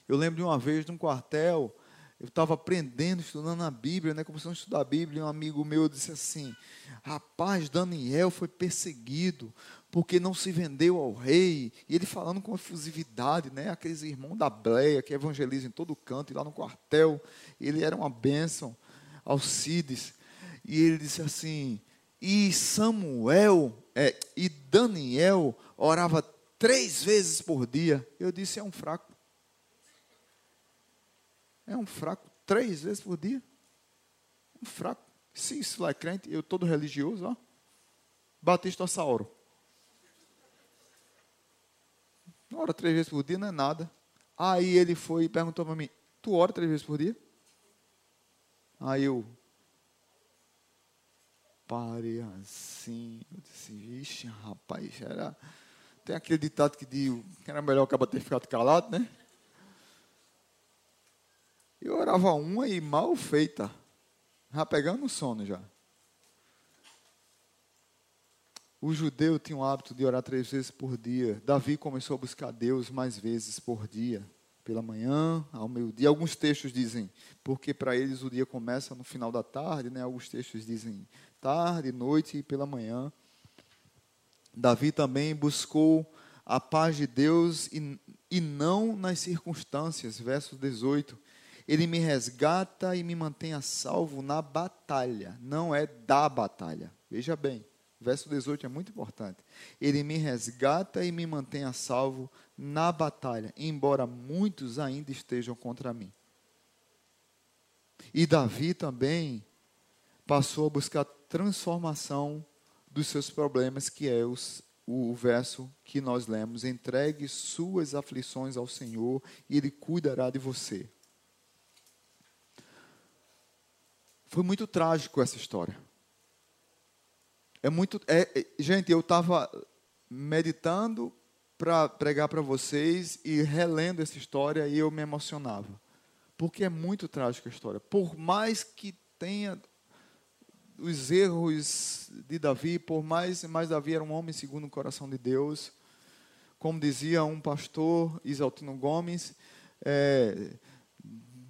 Eu lembro de uma vez, num quartel, eu estava aprendendo, estudando a Bíblia, né, começando a estudar a Bíblia, e um amigo meu disse assim: Rapaz, Daniel foi perseguido porque não se vendeu ao rei. E ele falando com efusividade, né, aqueles irmãos da Bleia que evangelizam em todo canto, e lá no quartel, ele era uma bênção, Alcides. E ele disse assim: e Samuel é, e Daniel orava três vezes por dia. Eu disse: é um fraco. É um fraco. Três vezes por dia? Um fraco. Se isso lá é crente, eu todo religioso, ó. Batista Sauro. Ora três vezes por dia não é nada. Aí ele foi e perguntou para mim: Tu ora três vezes por dia? Aí eu, parei assim. Eu disse, vixe, rapaz, era. Tem aquele ditado que diz que era melhor acabar ter ficado calado, né? Eu orava uma e mal feita. Já pegando sono já. O judeu tinha o hábito de orar três vezes por dia. Davi começou a buscar Deus mais vezes por dia. Pela manhã, ao meio-dia. Alguns textos dizem, porque para eles o dia começa no final da tarde, né? Alguns textos dizem tarde, noite e pela manhã. Davi também buscou a paz de Deus e, e não nas circunstâncias. Verso 18. Ele me resgata e me mantém a salvo na batalha, não é da batalha. Veja bem, verso 18 é muito importante. Ele me resgata e me mantém a salvo na batalha, embora muitos ainda estejam contra mim. E Davi também passou a buscar transformação dos seus problemas, que é os, o, verso que nós lemos: entregue suas aflições ao Senhor e Ele cuidará de você. Foi muito trágico essa história. É muito. É, é, gente, eu estava meditando para pregar para vocês e relendo essa história e eu me emocionava. Porque é muito trágica a história. Por mais que tenha os erros de Davi, por mais, mais Davi era um homem segundo o coração de Deus. Como dizia um pastor, Isaltino Gomes, é,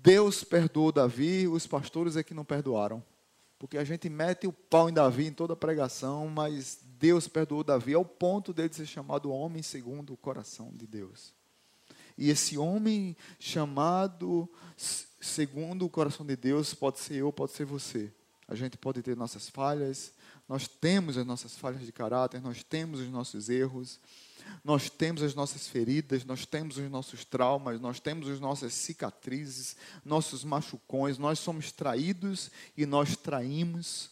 Deus perdoou Davi, os pastores é que não perdoaram. Porque a gente mete o pau em Davi em toda pregação, mas Deus perdoou Davi ao ponto dele ser chamado homem segundo o coração de Deus. E esse homem chamado segundo o coração de Deus pode ser eu, pode ser você. A gente pode ter nossas falhas, nós temos as nossas falhas de caráter, nós temos os nossos erros, nós temos as nossas feridas, nós temos os nossos traumas, nós temos as nossas cicatrizes, nossos machucões, nós somos traídos e nós traímos.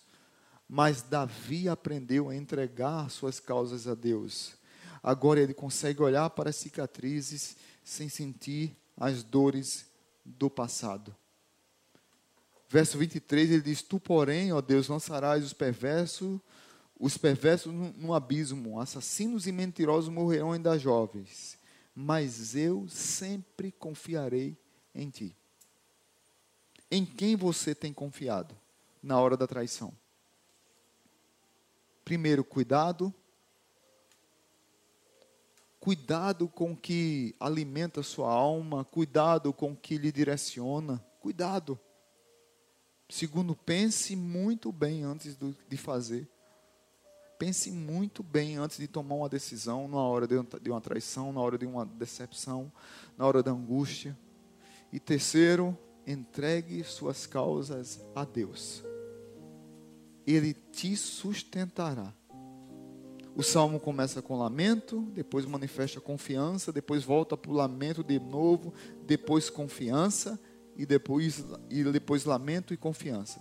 Mas Davi aprendeu a entregar suas causas a Deus. Agora ele consegue olhar para as cicatrizes sem sentir as dores do passado. Verso 23, ele diz: Tu, porém, ó Deus, lançarás os perversos, os perversos no, abismo, assassinos e mentirosos morrerão ainda jovens, mas eu sempre confiarei em ti. Em quem você tem confiado na hora da traição? Primeiro, cuidado. Cuidado com o que alimenta sua alma, cuidado com o que lhe direciona, cuidado. Segundo, pense muito bem antes de fazer. Pense muito bem antes de tomar uma decisão, na hora de uma traição, na hora de uma decepção, na hora da angústia. E terceiro, entregue suas causas a Deus. Ele te sustentará. O salmo começa com lamento, depois manifesta confiança, depois volta para o lamento de novo, depois confiança e depois, e depois lamento e confiança.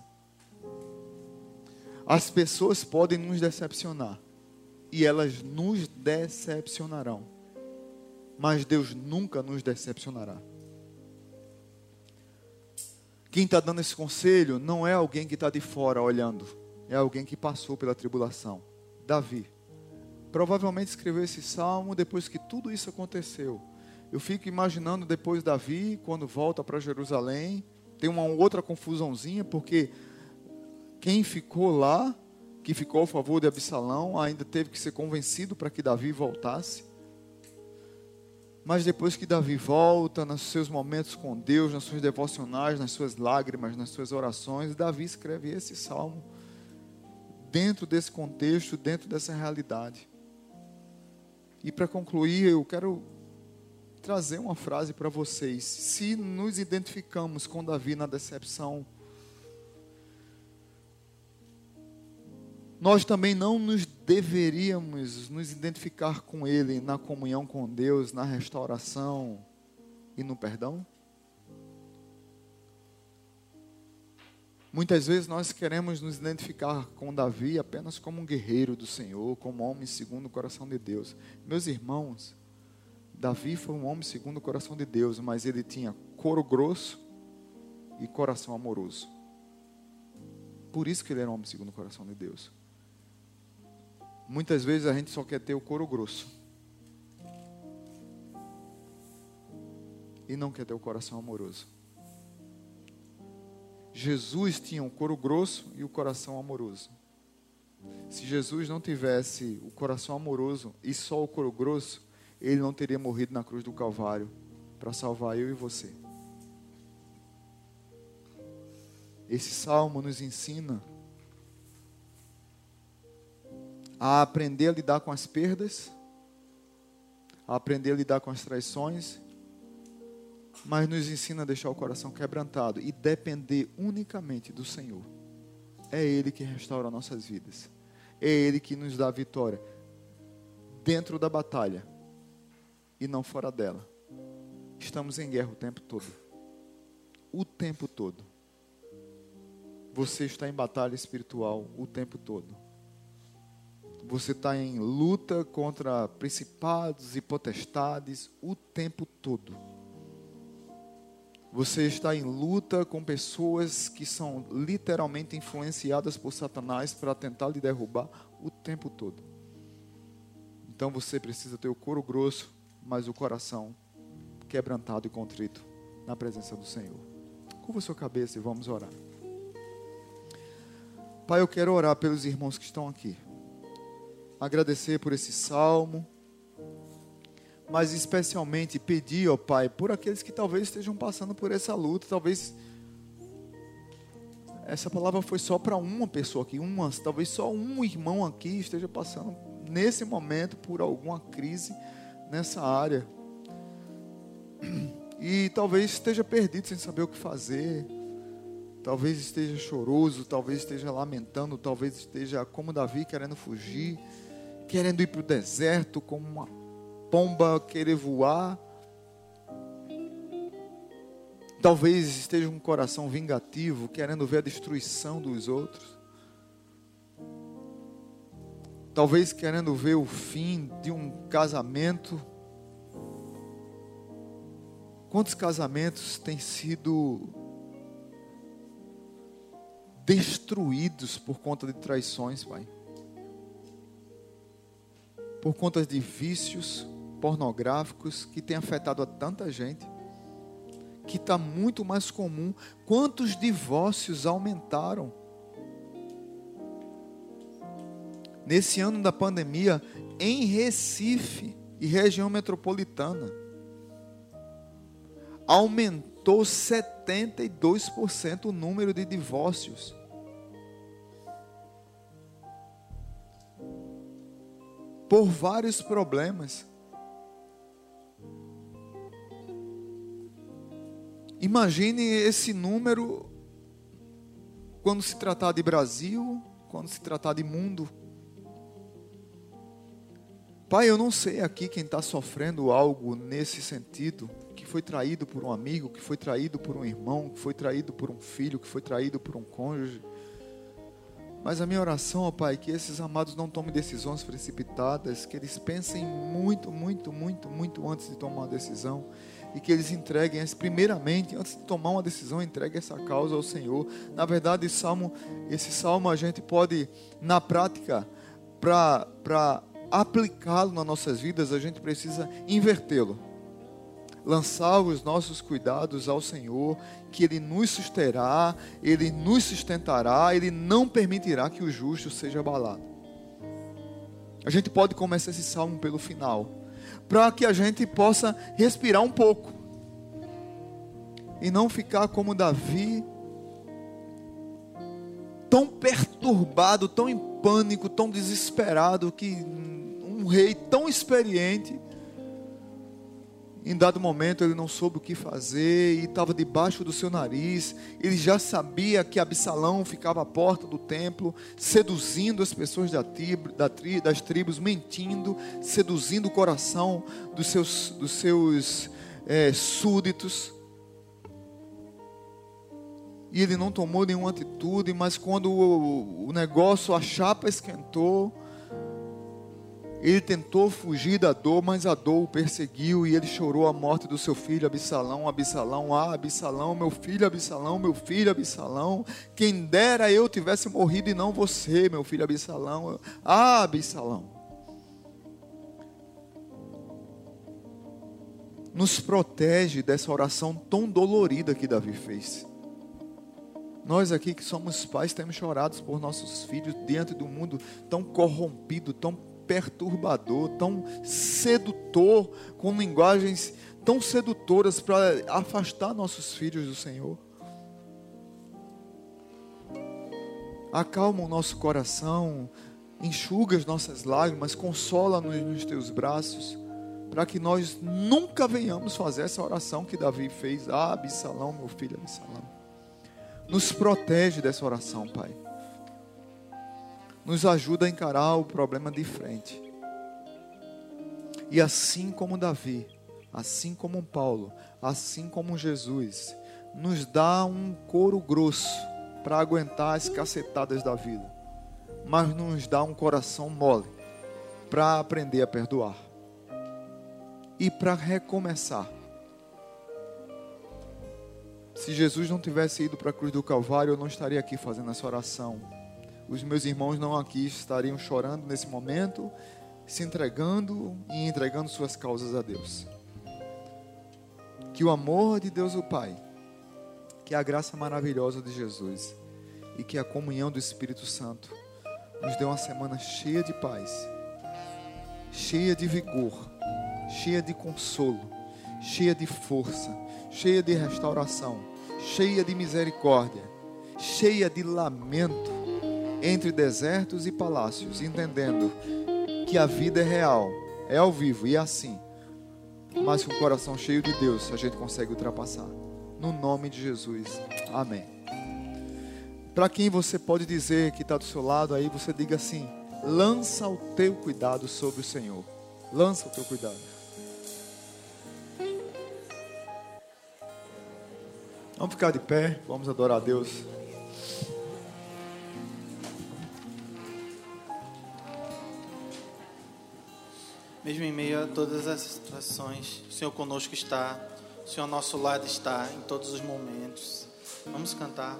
As pessoas podem nos decepcionar. E elas nos decepcionarão. Mas Deus nunca nos decepcionará. Quem está dando esse conselho não é alguém que está de fora olhando. É alguém que passou pela tribulação. Davi. Provavelmente escreveu esse salmo depois que tudo isso aconteceu. Eu fico imaginando depois Davi, quando volta para Jerusalém, tem uma outra confusãozinha, porque quem ficou lá, que ficou a favor de Absalão, ainda teve que ser convencido para que Davi voltasse. Mas depois que Davi volta, nos seus momentos com Deus, nas suas devocionais, nas suas lágrimas, nas suas orações, Davi escreve esse salmo dentro desse contexto, dentro dessa realidade. E para concluir, eu quero trazer uma frase para vocês. Se nos identificamos com Davi na decepção, nós também não nos deveríamos nos identificar com Ele na comunhão com Deus, na restauração e no perdão? Muitas vezes nós queremos nos identificar com Davi apenas como um guerreiro do Senhor, como homem segundo o coração de Deus. Meus irmãos, Davi foi um homem segundo o coração de Deus, mas ele tinha couro grosso e coração amoroso. Por isso que ele era um homem segundo o coração de Deus. Muitas vezes a gente só quer ter o couro grosso. E não quer ter o coração amoroso. Jesus tinha o couro grosso e o coração amoroso. Se Jesus não tivesse o coração amoroso e só o couro grosso, ele não teria morrido na cruz do Calvário para salvar eu e você. Esse salmo nos ensina a aprender a lidar com as perdas, a aprender a lidar com as traições, mas nos ensina a deixar o coração quebrantado e depender unicamente do Senhor. É Ele que restaura nossas vidas, é Ele que nos dá a vitória dentro da batalha e não fora dela. Estamos em guerra o tempo todo. O tempo todo. Você está em batalha espiritual o tempo todo você está em luta contra principados e potestades o tempo todo. Você está em luta com pessoas que são literalmente influenciadas por Satanás para tentar lhe derrubar o tempo todo. Então você precisa ter o couro grosso, mas o coração quebrantado e contrito na presença do Senhor. Curva sua cabeça e vamos orar. Pai, eu quero orar pelos irmãos que estão aqui agradecer por esse salmo, mas especialmente pedir, ó Pai, por aqueles que talvez estejam passando por essa luta, talvez essa palavra foi só para uma pessoa aqui, uma, talvez só um irmão aqui esteja passando nesse momento por alguma crise nessa área. E talvez esteja perdido sem saber o que fazer. Talvez esteja choroso, talvez esteja lamentando, talvez esteja como Davi querendo fugir querendo ir para o deserto como uma pomba querer voar. Talvez esteja um coração vingativo, querendo ver a destruição dos outros. Talvez querendo ver o fim de um casamento. Quantos casamentos têm sido destruídos por conta de traições, Pai? por conta de vícios pornográficos que tem afetado a tanta gente, que está muito mais comum. Quantos divórcios aumentaram? Nesse ano da pandemia, em Recife e região metropolitana, aumentou aumentou 72% o número de divórcios. Por vários problemas. Imagine esse número quando se tratar de Brasil, quando se tratar de mundo. Pai, eu não sei aqui quem está sofrendo algo nesse sentido, que foi traído por um amigo, que foi traído por um irmão, que foi traído por um filho, que foi traído por um cônjuge. Mas a minha oração, ó Pai, que esses amados não tomem decisões precipitadas, que eles pensem muito, muito, muito, muito antes de tomar uma decisão e que eles entreguem, primeiramente, antes de tomar uma decisão, entregue essa causa ao Senhor. Na verdade, esse salmo, esse salmo a gente pode, na prática, para aplicá-lo nas nossas vidas, a gente precisa invertê-lo. Lançar os nossos cuidados ao Senhor, que Ele nos susterá, Ele nos sustentará, Ele não permitirá que o justo seja abalado. A gente pode começar esse salmo pelo final, para que a gente possa respirar um pouco e não ficar como Davi, tão perturbado, tão em pânico, tão desesperado que rei tão experiente, em dado momento ele não soube o que fazer e estava debaixo do seu nariz. Ele já sabia que Absalão ficava à porta do templo, seduzindo as pessoas da tribo, da tri, das tribos, mentindo, seduzindo o coração dos seus, dos seus é, súditos. E ele não tomou nenhuma atitude, mas quando o, o negócio, a chapa esquentou, ele tentou fugir da dor, mas a dor o perseguiu e ele chorou a morte do seu filho Absalão, Absalão, ah, Absalão, meu filho Absalão, meu filho Absalão. Quem dera eu tivesse morrido e não você, meu filho Absalão. Ah, Absalão. Nos protege dessa oração tão dolorida que Davi fez. Nós aqui que somos pais temos chorado por nossos filhos diante do mundo tão corrompido, tão perturbador, tão sedutor, com linguagens tão sedutoras para afastar nossos filhos do Senhor. Acalma o nosso coração, enxuga as nossas lágrimas, consola-nos nos teus braços, para que nós nunca venhamos fazer essa oração que Davi fez. Ah, Absalão, meu filho Absalão. Nos protege dessa oração, Pai nos ajuda a encarar o problema de frente. E assim como Davi, assim como Paulo, assim como Jesus, nos dá um couro grosso para aguentar as cacetadas da vida, mas nos dá um coração mole para aprender a perdoar e para recomeçar. Se Jesus não tivesse ido para a cruz do Calvário, eu não estaria aqui fazendo essa oração os meus irmãos não aqui estariam chorando nesse momento, se entregando e entregando suas causas a Deus. Que o amor de Deus o Pai, que a graça maravilhosa de Jesus e que a comunhão do Espírito Santo nos dê uma semana cheia de paz, cheia de vigor, cheia de consolo, cheia de força, cheia de restauração, cheia de misericórdia, cheia de lamento entre desertos e palácios, entendendo que a vida é real, é ao vivo e é assim. Mas com o coração cheio de Deus, a gente consegue ultrapassar. No nome de Jesus. Amém. Para quem você pode dizer que está do seu lado aí, você diga assim: lança o teu cuidado sobre o Senhor. Lança o teu cuidado. Vamos ficar de pé, vamos adorar a Deus. Mesmo em meio a todas as situações, o Senhor conosco está, o Senhor ao nosso lado está em todos os momentos. Vamos cantar.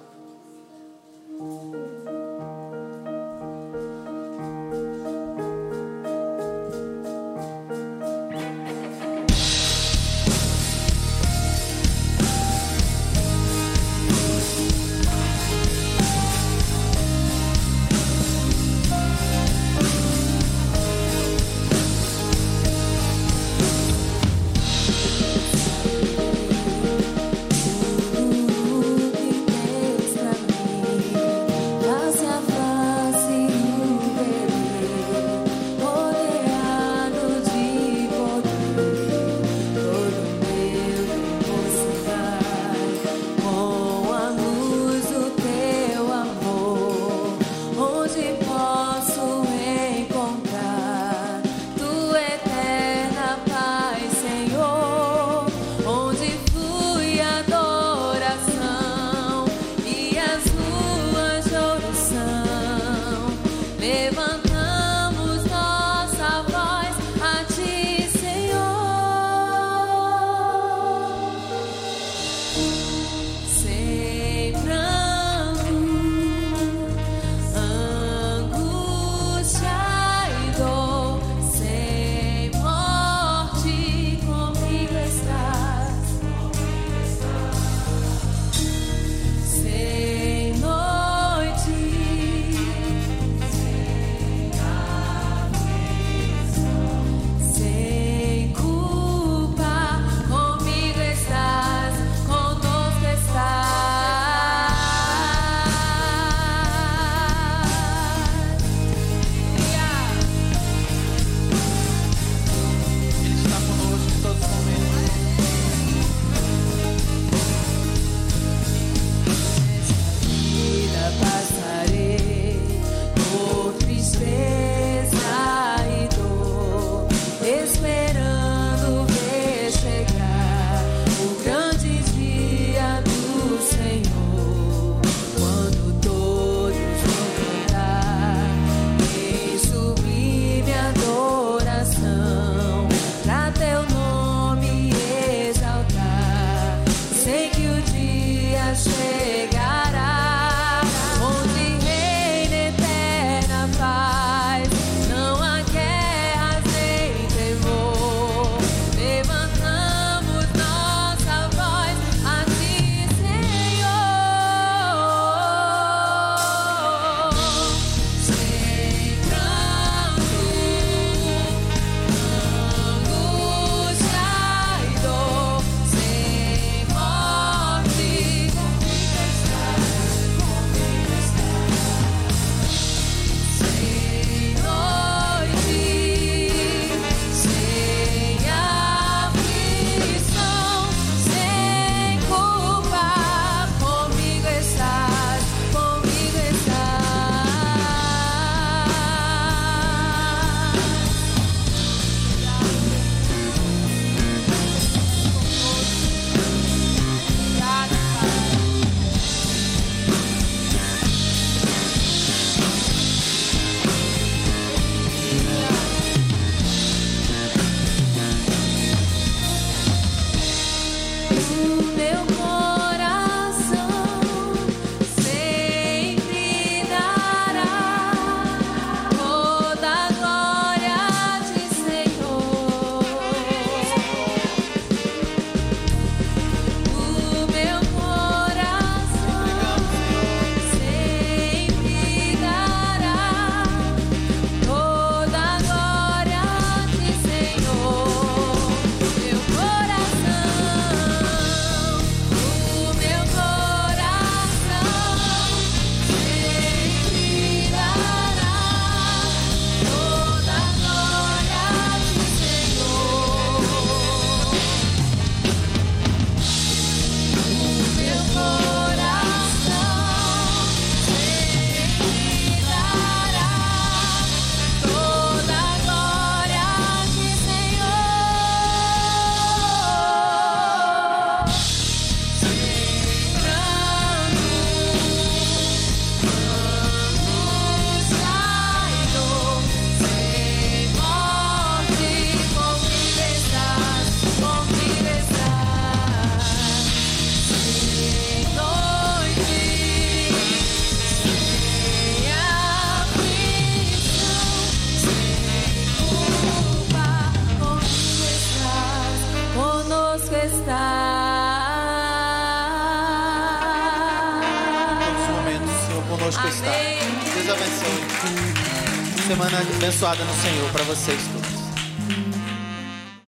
Abençoada no Senhor.